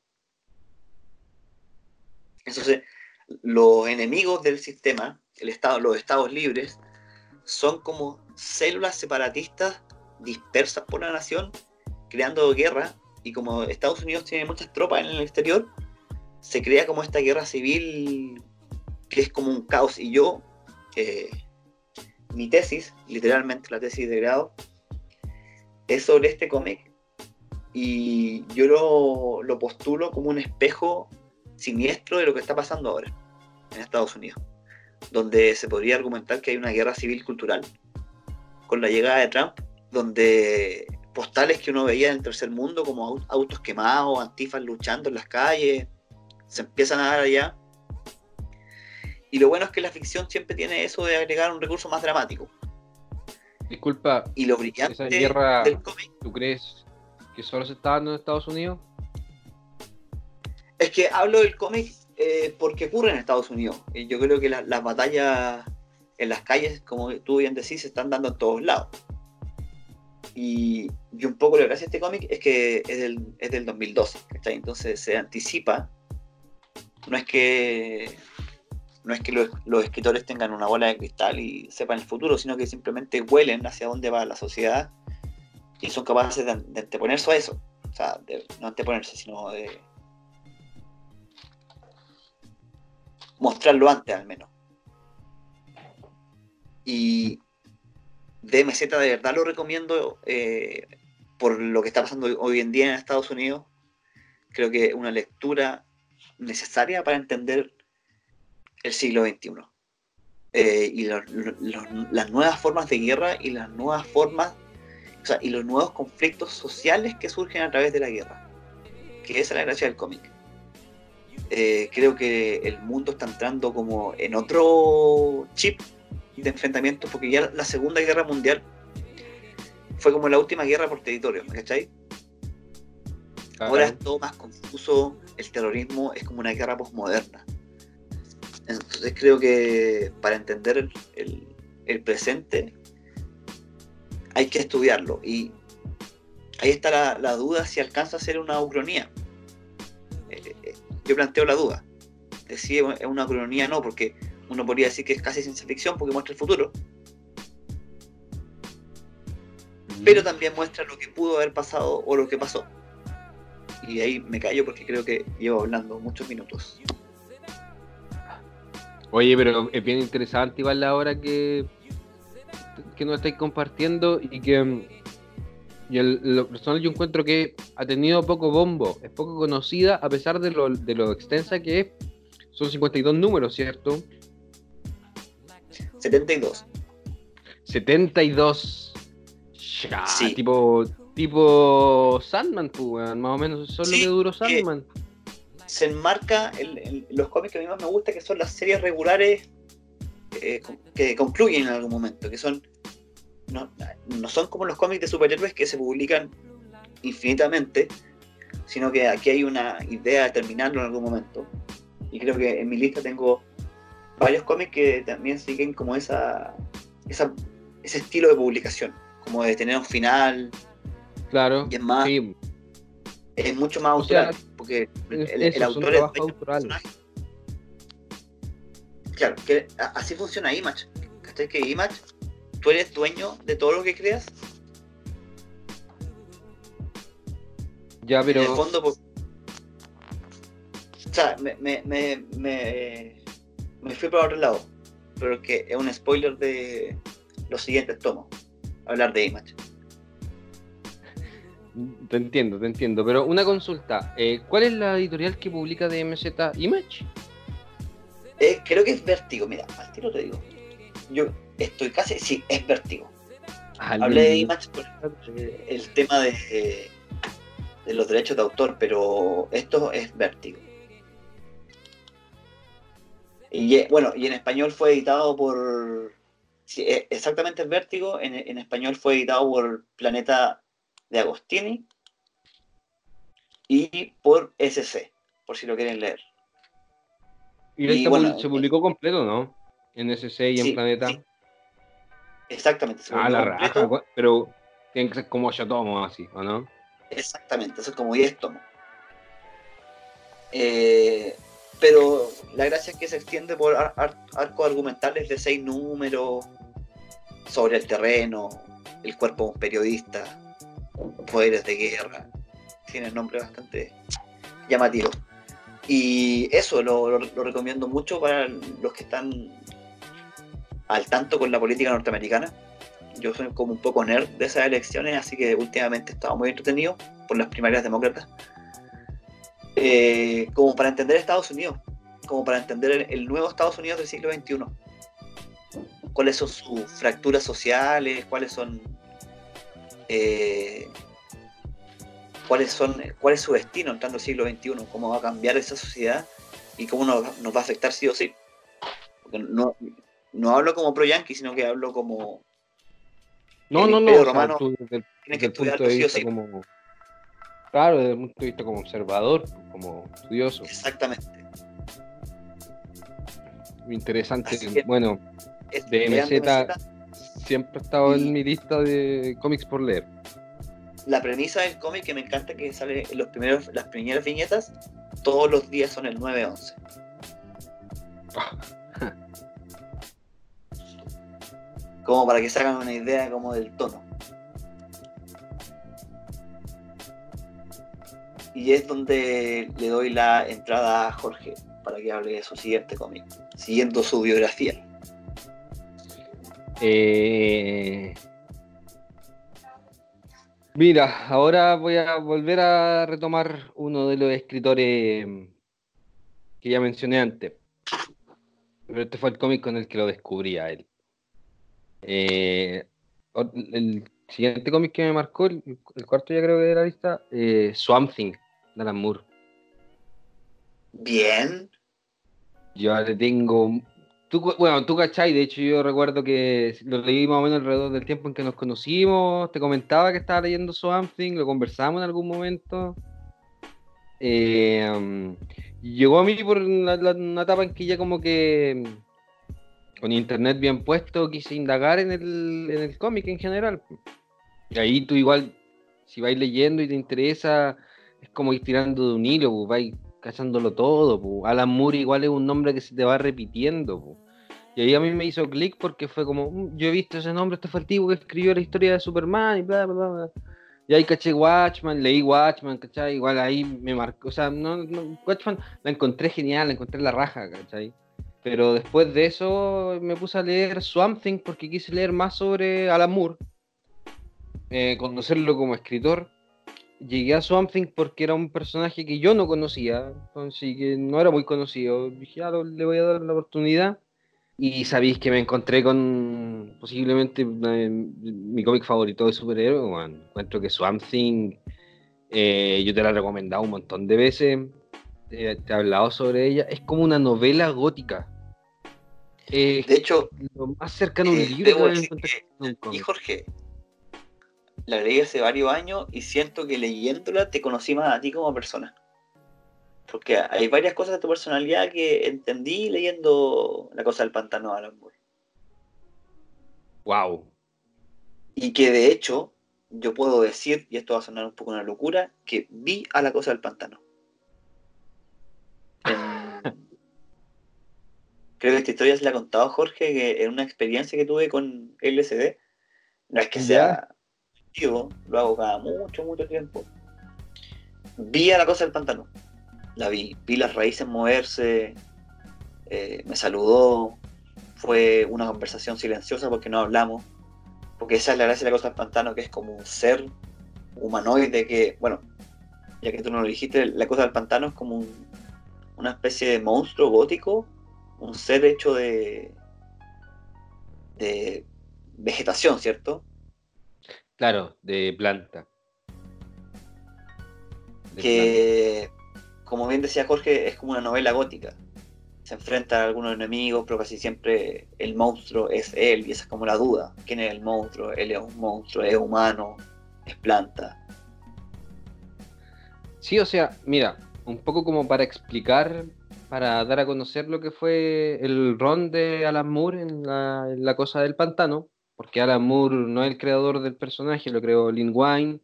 Entonces, los enemigos del sistema, el estado, los estados libres, son como células separatistas dispersas por la nación, creando guerra, y como Estados Unidos tiene muchas tropas en el exterior, se crea como esta guerra civil que es como un caos. Y yo, eh, mi tesis, literalmente la tesis de grado, es sobre este cómic y yo lo, lo, postulo como un espejo siniestro de lo que está pasando ahora en Estados Unidos, donde se podría argumentar que hay una guerra civil cultural con la llegada de Trump, donde postales que uno veía en el tercer mundo como autos quemados, antifas luchando en las calles, se empiezan a dar allá. Y lo bueno es que la ficción siempre tiene eso de agregar un recurso más dramático. Disculpa, y lo brillante esa guerra, ¿tú crees que solo se está dando en Estados Unidos? Es que hablo del cómic eh, porque ocurre en Estados Unidos. Y yo creo que las batallas en las calles, como tú bien decís, se están dando en todos lados. Y, un poco lo que hace este cómic es que es del, es del 2012, Entonces se anticipa. No es que no es que los, escritores tengan una bola de cristal y sepan el futuro, sino que simplemente huelen hacia dónde va la sociedad y son capaces de, anteponerse a eso. O sea, de, no anteponerse, sino de mostrarlo antes al menos. Y DMZ de verdad lo recomiendo eh, por lo que está pasando hoy en día en Estados Unidos. Creo que es una lectura necesaria para entender el siglo XXI. Eh, y las nuevas formas de guerra y las nuevas formas y los nuevos conflictos sociales que surgen a través de la guerra. Que esa es la gracia del cómic. Eh, creo que el mundo está entrando como en otro chip de enfrentamiento, porque ya la Segunda Guerra Mundial fue como la última guerra por territorio, ¿me cachai? Ahora es todo más confuso, el terrorismo es como una guerra posmoderna. Entonces creo que para entender el, el presente hay que estudiarlo. Y ahí está la, duda si alcanza a ser una ucronía. Eh, eh, yo planteo la duda. Si es una ucronía no, porque uno podría decir que es casi ciencia ficción porque muestra el futuro. Pero también muestra lo que pudo haber pasado o lo que pasó. Y ahí me callo porque creo que llevo hablando muchos minutos. Oye, pero es bien interesante igual la hora que que nos estáis compartiendo y que mm, y el, lo personal yo encuentro que ha tenido poco bombo, es poco conocida a pesar de lo, de lo extensa que es. Son 52 números, ¿cierto? 72. 72. Ya, tipo, tipo Sandman, pues, más o menos, eso es lo que duró Sandman. Se enmarca en, los cómics que a mí más me gusta, que son las series regulares eh, que concluyen en algún momento, que son no, son como los cómics de superhéroes que se publican infinitamente, sino que aquí hay una idea de terminarlo en algún momento. Y creo que en mi lista tengo varios cómics que también siguen como esa, esa ese estilo de publicación, como de tener un final. Claro. Y es más. Es mucho más autoral, porque el, autor es Claro, que así funciona Image. Que Image ¿Tú eres dueño de todo lo que creas? Ya, pero. En el fondo, pues, o sea, me, me, me, me, fui para otro lado. Pero que es un spoiler de los siguientes tomos. Hablar de Image. Te entiendo, te entiendo. Pero una consulta. Eh, ¿Cuál es la editorial que publica DMZ Image? Eh, creo que es Vértigo. Mira, al tiro te digo. Yo estoy casi, sí, es vértigo. Hablé de Image por el tema de, de los derechos de autor, pero esto es vértigo. Y bueno, y en español fue editado por. E, exactamente el vértigo, en, en, español fue editado por Planeta de Agostini y por SC, por si lo quieren leer. Y, bueno, se publicó completo, ¿no? En SC y en Planeta. Exactamente. Ah, la raja, pero tienen que ser como yo tomo así, ¿o no? Exactamente, eso es como 10 tomos. Eh, pero la gracia es que se extiende por arcos argumentales de seis números sobre el terreno, el cuerpo de un periodista, poderes de guerra. Tiene nombre bastante llamativo. Y eso lo, recomiendo mucho para los que están al tanto con la política norteamericana. Yo soy como un poco nerd de esas elecciones, así que últimamente he estado muy entretenido por las primarias demócratas. Eh, como para entender Estados Unidos, como para entender el, nuevo Estados Unidos del siglo XXI. Cuáles son sus fracturas sociales, cuáles son eh, cuáles son, cuál es su destino entrando al siglo XXI, cómo va a cambiar esa sociedad y cómo nos, va a afectar sí o sí. Porque no, no hablo como pro yankee, sino que hablo como no, no, no, romano tiene que estudiar sí o sí. Como, claro, desde el punto de vista como observador, como estudioso. Exactamente. Interesante. bueno, DMZ siempre ha estado en mi lista de cómics por leer la premisa del cómic que me encanta que sale en los primeros, las primeras viñetas, todos los días son el 9-11. como para que se hagan una idea como del tono. Y es donde le doy la entrada a Jorge para que hable de su siguiente cómic, siguiendo su biografía. Eh, Mira, ahora voy a volver a retomar uno de los escritores que ya mencioné antes. Pero este fue el cómic con el que lo descubrí a él. Eh, el siguiente cómic que me marcó, el, cuarto ya creo que de la lista, eh, Swamp Thing, de Alan Moore. Bien. Yo le tengo bueno, tú cachai, de hecho yo recuerdo que lo leí más o menos alrededor del tiempo en que nos conocimos, te comentaba que estaba leyendo Something, lo conversamos en algún momento. Eh, llegó a mí por una, etapa en que ya como que con internet bien puesto quise indagar en el, en el cómic en general. Y ahí tú igual, si vais leyendo y te interesa, es como ir tirando de un hilo, pues, vais cachándolo todo. Alan Moore igual es un nombre que se te va repitiendo. Y ahí a mí me hizo clic porque fue como, mm, yo he visto ese nombre, este fue el tipo que escribió la historia de Superman y bla, bla, bla. Y ahí caché Watchman, leí Watchman, ¿cachai? Igual ahí me marcó, o sea, no, Watchman la encontré genial, la encontré la raja, ¿cachai? Pero después de eso me puse a leer Swamp Thing porque quise leer más sobre Alan Moore, eh, conocerlo como escritor llegué a Something porque era un personaje que yo no conocía, entonces que no era muy conocido. Dije, ah, le voy a dar la oportunidad. Y sabéis que me encontré con posiblemente eh, mi cómic favorito de superhéroe. Bueno, encuentro que Swamp Thing, eh, yo te la he recomendado un montón de veces, te, he hablado sobre ella. Es como una novela gótica. de hecho, lo más cercano a un eh, libro que, Y Jorge, la leí hace varios años y siento que leyéndola te conocí más a ti como persona. Porque hay varias cosas de tu personalidad que entendí leyendo La cosa del pantano de Alan Moore. Wow. Y que de hecho, yo puedo decir, y esto va a sonar un poco una locura, que vi a la cosa del pantano. Creo que esta historia se la ha contado Jorge, que en una experiencia que tuve con LSD, no es que sea lo hago cada mucho, mucho tiempo. Vi a la cosa del pantano. La vi, vi las raíces moverse, eh, me saludó, fue una conversación silenciosa porque no hablamos, porque esa es la gracia de la cosa del pantano, que es como un ser humanoide que, bueno, ya que tú no lo dijiste, la cosa del pantano es como una especie de monstruo gótico, un ser hecho de, de vegetación, ¿cierto? Claro, de planta. que, como bien decía Jorge, es como una novela gótica. Se enfrenta a algunos enemigos, pero casi siempre el monstruo es él, y esa es como la duda. ¿Quién es el monstruo? ¿Él es un monstruo? ¿Es humano? ¿Es planta? Sí, o sea, mira, un poco como para explicar, para dar a conocer lo que fue el ron de Alan Moore en la cosa del pantano porque Alan Moore no es el creador del personaje, lo creó Lin Wayne.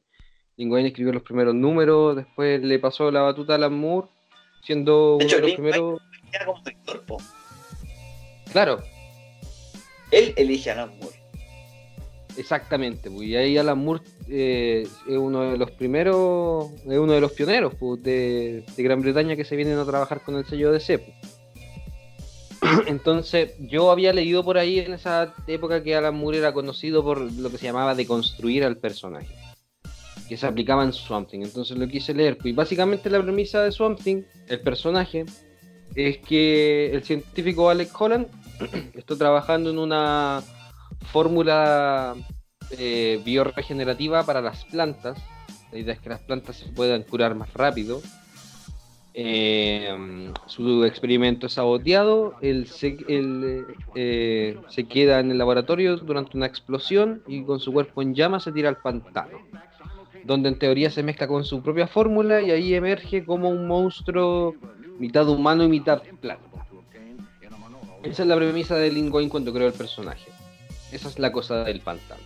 Lin Wayne escribió los primeros números, después le pasó la batuta a Alan Moore, siendo uno de los primeros. como Claro. Él elige a Alan Moore. Exactamente, pues, y ahí Alan Moore eh, es uno de los primeros, es uno de los pioneros pues, de, Gran Bretaña que se vienen a trabajar con el sello de CEP. Entonces, yo había leído por ahí en esa época que Alan Moore era conocido por lo que se llamaba deconstruir al personaje, que se aplicaba en Swamp Thing. Entonces lo quise leer. Pues, y básicamente la premisa de Swamp Thing, el personaje, es que el científico Alex Holland está trabajando en una fórmula eh, bioregenerativa para las plantas. La idea es que las plantas se puedan curar más rápido. Eh, su experimento es saboteado, él, se, eh, se, queda en el laboratorio durante una explosión y con su cuerpo en llamas se tira al pantano, donde en teoría se mezcla con su propia fórmula y ahí emerge como un monstruo mitad humano y mitad planta. Esa es la premisa de Lingoin cuando creó el personaje. Esa es la cosa del pantano.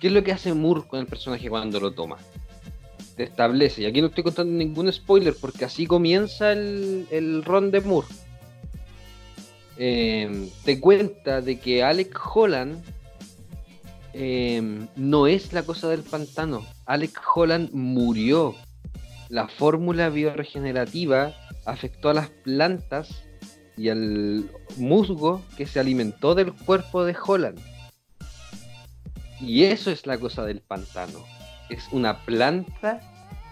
¿Qué es lo que hace Moore con el personaje cuando lo toma? Te establece, y aquí no estoy contando ningún spoiler porque así comienza el, el ron de Moore. Eh, te cuenta de que Alec Holland eh, no es la cosa del pantano. Alec Holland murió. La fórmula bioregenerativa afectó a las plantas y al musgo que se alimentó del cuerpo de Holland. Y eso es la cosa del pantano. Es una planta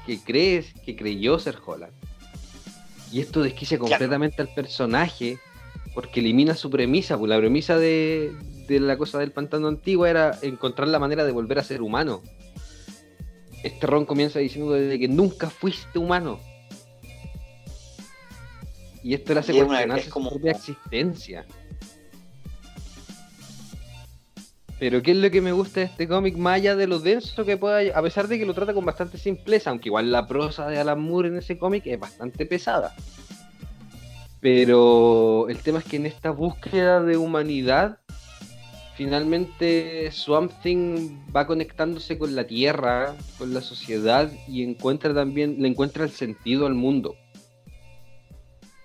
que crees que creyó ser Holland. Y esto desquicia completamente al personaje porque elimina su premisa. Pues la premisa de, de la cosa del pantano antigua era encontrar la manera de volver a ser humano. Este ron comienza diciendo desde que nunca fuiste humano y esto le hace cuestionarse su propia existencia. Pero ¿qué es lo que me gusta de este cómic? Más allá de lo denso que pueda... A pesar de que lo trata con bastante simpleza, aunque igual la prosa de Alan Moore en ese cómic es bastante pesada. Pero el tema es que en esta búsqueda de humanidad, finalmente Swamp Thing va conectándose con la tierra, con la sociedad y encuentra también, le encuentra el sentido al mundo.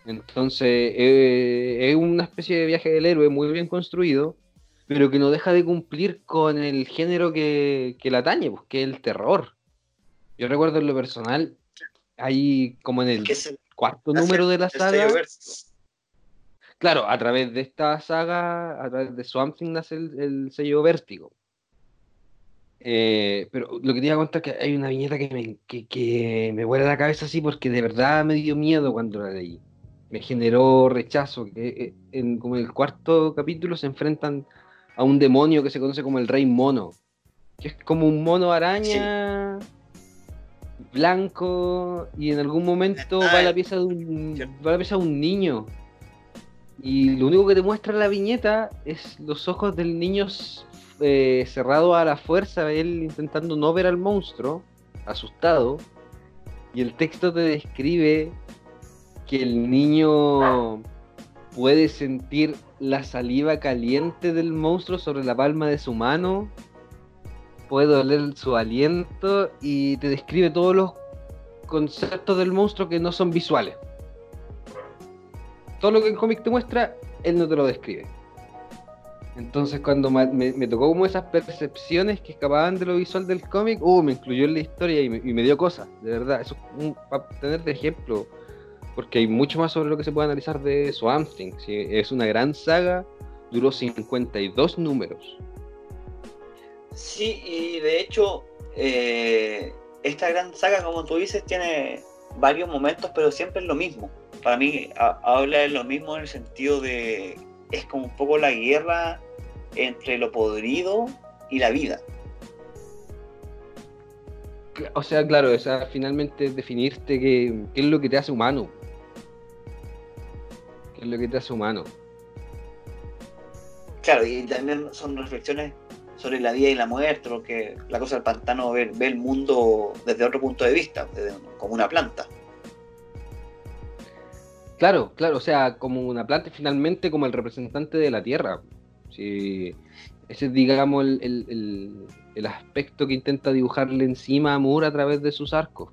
Entonces, eh, es una especie de viaje del héroe muy bien construido, pero que no deja de cumplir con el género que, que la atañe, pues, que es el terror. Yo recuerdo en lo personal, hay como en el, cuarto número de la saga. Claro, a través de esta saga, a través de Swamp Thing nace el, sello Vértigo. Eh, pero lo que te iba a contar es que hay una viñeta que me, que, que me vuela la cabeza así porque de verdad me dio miedo cuando la leí me generó rechazo. Que eh, en, como en el cuarto capítulo se enfrentan a un demonio que se conoce como el Rey Mono, que es como un mono araña blanco y en algún momento va a la pieza de un, va a la pieza de un niño. Y lo único que te muestra la viñeta es los ojos del niño eh, cerrado a la fuerza, él intentando no ver al monstruo, asustado. Y el texto te describe que el niño puede sentir la saliva caliente del monstruo sobre la palma de su mano, puede oler su aliento y te describe todos los conceptos del monstruo que no son visuales. Todo lo que el cómic te muestra, él no te lo describe. Entonces cuando me, tocó como esas percepciones que escapaban de lo visual del cómic, uh, me incluyó en la historia y me, dio cosas, de verdad. Eso para tener de ejemplo porque hay mucho más sobre lo que se puede analizar de Swamp Thing. Es una gran saga, duró 52 números. Sí, y de hecho, eh, esta gran saga, como tú dices, tiene varios momentos, pero siempre es lo mismo. Para mí, habla de lo mismo en el sentido de. Es como un poco la guerra entre lo podrido y la vida. O sea, claro, o sea, finalmente definirte qué es lo que te hace humano es lo que te hace humano. Claro, y también son reflexiones sobre la vida y la muerte, porque la cosa del pantano ve, el mundo desde otro punto de vista, como una planta. Claro, claro, o sea, como una planta finalmente como el representante de la tierra. Sí, Ese es, digamos, el, aspecto que intenta dibujarle encima a Moore a través de sus arcos.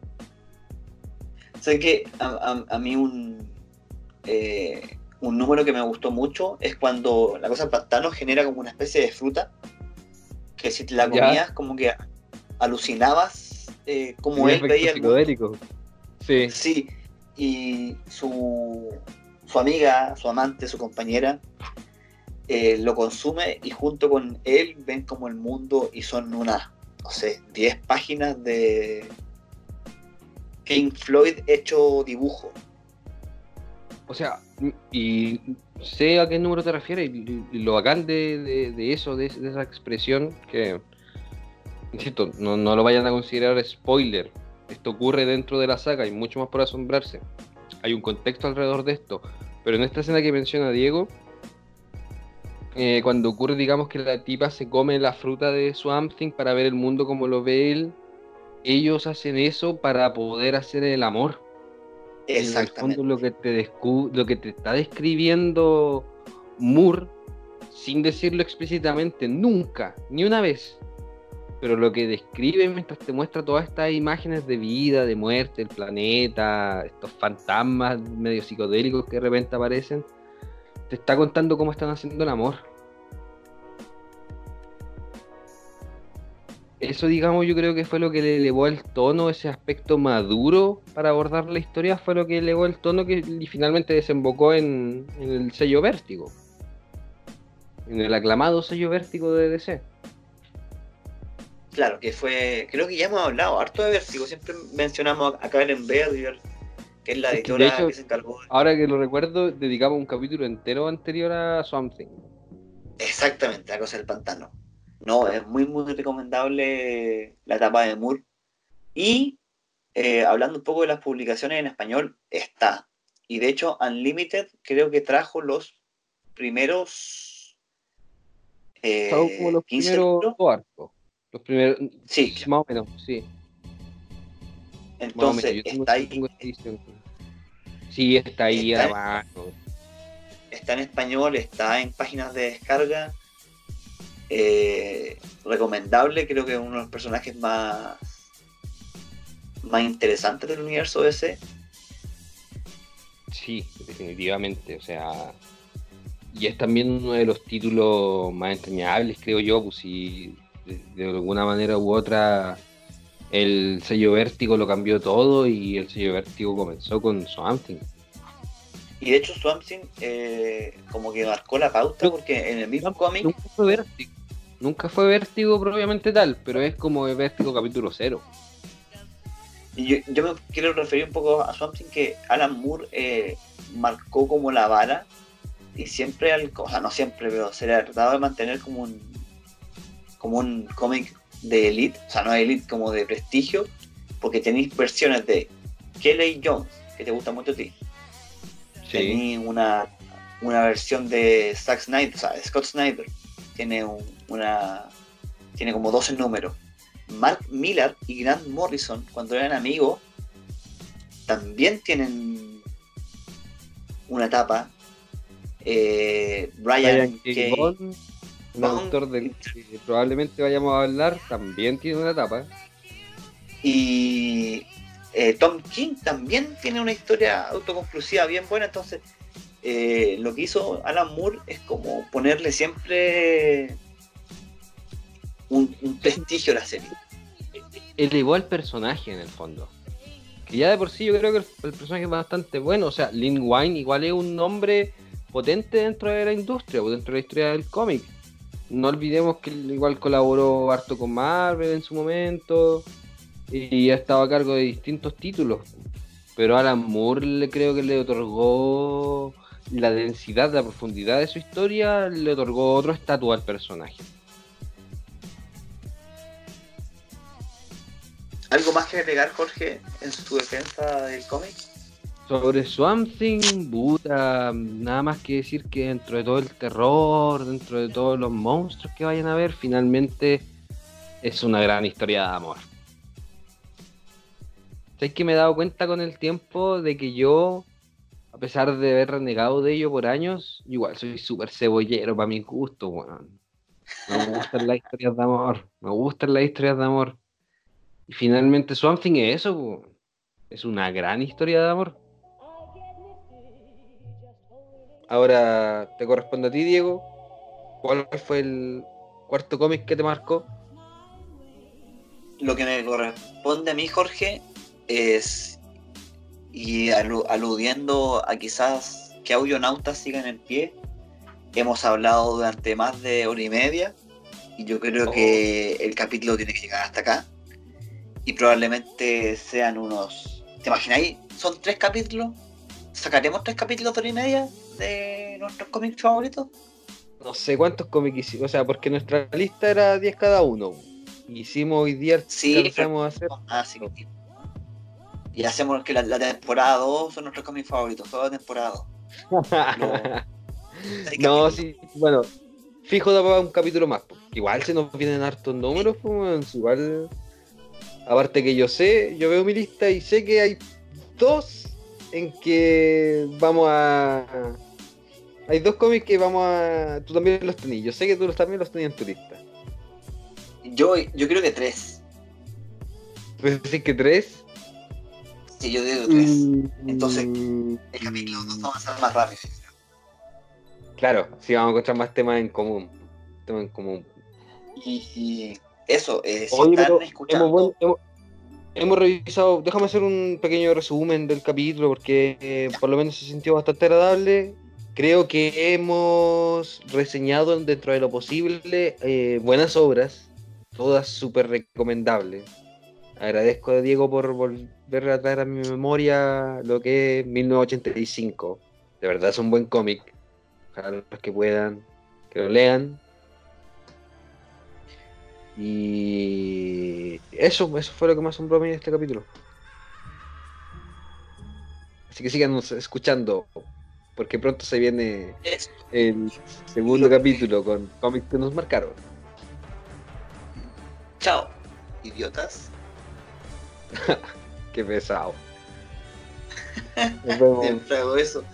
Sé que a, mí un, eh, un número que me gustó mucho es cuando la cosa del pantano genera como una especie de fruta que si te la comías como que alucinabas eh, como él veía el Sí. Sí, y su, su amiga, su amante, su compañera eh, lo consume y junto con él ven como el mundo y son unas, no sé, 10 páginas de King Floyd hecho dibujo. O sea, y sé a qué número te refieres y, lo bacán de, eso, de, esa expresión, que, insisto, no, lo vayan a considerar spoiler. Esto ocurre dentro de la saga, hay mucho más por asombrarse. Hay un contexto alrededor de esto. Pero en esta escena que menciona Diego, eh, cuando ocurre, digamos, que la tipa se come la fruta de Swamp Thing para ver el mundo como lo ve él, ellos hacen eso para poder hacer el amor. Exactamente. En el fondo, lo que te, lo que te está describiendo Moore, sin decirlo explícitamente, nunca, ni una vez, pero lo que describe mientras te muestra todas estas imágenes de vida, de muerte, el planeta, estos fantasmas medio psicodélicos que de repente aparecen, te está contando cómo están haciendo el amor. Eso, digamos, yo creo que fue lo que le elevó el tono, ese aspecto maduro para abordar la historia, fue lo que elevó el tono que finalmente desembocó en, el sello Vértigo. En el aclamado sello Vértigo de DC. Claro, que fue, creo que ya hemos hablado harto de Vértigo, siempre mencionamos a Karen Berger, que es la editora que, se encargó. Ahora que lo recuerdo, dedicamos un capítulo entero anterior a Something. Exactamente, la cosa del pantano. No, es muy, muy recomendable la etapa de Moore. Y eh, hablando un poco de las publicaciones en español, está. Y de hecho, Unlimited creo que trajo los primeros. Eh, como los primeros arcos. Los primeros. Sí. Más o menos, sí. Entonces, está ahí. Sí, está ahí abajo. Está en español, está en páginas de descarga. Eh, recomendable, creo que es uno de los personajes más, más interesantes del universo DC. Sí, definitivamente. O sea, y es también uno de los títulos más entrañables, creo yo, pues si de alguna manera u otra el sello Vértigo lo cambió todo y el sello Vértigo comenzó con Swamp Y de hecho Swamp eh, como que marcó la pauta porque en el mismo cómic... Nunca fue Vértigo. Nunca fue Vértigo propiamente tal, pero es como Vértigo capítulo cero. Y yo, me quiero referir un poco a Swamp que Alan Moore eh, marcó como la vara y siempre, al, o sea, no siempre, pero se le ha tratado de mantener como un como un cómic de elite, o sea, no de elite, como de prestigio, porque tenéis versiones de Kelly Jones, que te gusta mucho a ti. Sí. Tenéis una, una versión de Zack Snyder, o sea, Scott Snyder, tiene una tiene como 12 números. Mark Miller y Grant Morrison, cuando eran amigos, también tienen una etapa. Eh, Brian, Brian un autor del que probablemente vayamos a hablar, también tiene una etapa. Y eh, Tom King también tiene una historia autoconclusiva bien buena, entonces eh, lo que hizo Alan Moore es como ponerle siempre un, prestigio a la serie. Elevó al personaje en el fondo. Que ya de por sí yo creo que el, personaje es bastante bueno. O sea, Lin Wine igual es un nombre potente dentro de la industria, dentro de la historia del cómic no olvidemos que igual colaboró harto con Marvel en su momento y ha estado a cargo de distintos títulos. Pero Alan Moore le creo que le otorgó la densidad, la profundidad de su historia, le otorgó otro estatus al personaje. ¿Algo más que agregar, Jorge, en su defensa del cómic? Sobre Swamp Thing, puta, nada más que decir que dentro de todo el terror, dentro de todos los monstruos que vayan a ver, finalmente es una gran historia de amor. ¿Sabes que me he dado cuenta con el tiempo de que yo, a pesar de haber renegado de ello por años, igual soy súper cebollero para mi gusto, weón. Me gustan las historias de amor. Me gustan las historias de amor. Y finalmente Swamp Thing es eso. Es una gran historia de amor. Ahora te corresponde a ti, Diego. ¿Cuál fue el cuarto cómic que te marcó? Lo que me corresponde a mí, Jorge, es, y aludiendo a quizás que Audionautas sigan en pie, hemos hablado durante más de hora y media, y yo creo que oh. el capítulo tiene que llegar hasta acá, y probablemente sean unos... ¿Te imagináis? Son tres capítulos. ¿Sacaremos tres capítulos de hora y media de nuestros cómics favoritos? No sé cuántos cómics hicimos, o sea, porque nuestra lista era 10 cada uno. Hicimos hoy día, sí, a hacer. Ah, sí. Y hacemos que la, temporada 2 son nuestros cómics favoritos, toda la temporada no, sí, bueno, fijo de un capítulo más. Igual se nos vienen hartos números, pues, igual. Aparte que yo sé, yo veo mi lista y sé que hay dos en que vamos a. Hay dos cómics que vamos a. Tú también los tenías. Yo sé que tú también los tenías en tu lista. Yo, yo creo que tres. ¿Puedes decir que tres? Sí, yo digo tres. Mm, Entonces, el capítulo nos va a ser más rápido. Claro, sí, vamos a encontrar más temas en común. Temas en común. Y, eso, eh, si están escuchando. Hemos, revisado, déjame hacer un pequeño resumen del capítulo porque eh, por lo menos se sintió bastante agradable. Creo que hemos reseñado dentro de lo posible eh, buenas obras, todas súper recomendables. Agradezco a Diego por volver a traer a mi memoria lo que es 1985. De verdad es un buen cómic. Ojalá los que puedan que lo lean. Y eso, eso fue lo que me asombró a mí en este capítulo. Así que sigan escuchando, porque pronto se viene el segundo capítulo con cómics que nos marcaron. Chao, idiotas. Qué pesado. Siempre hago eso.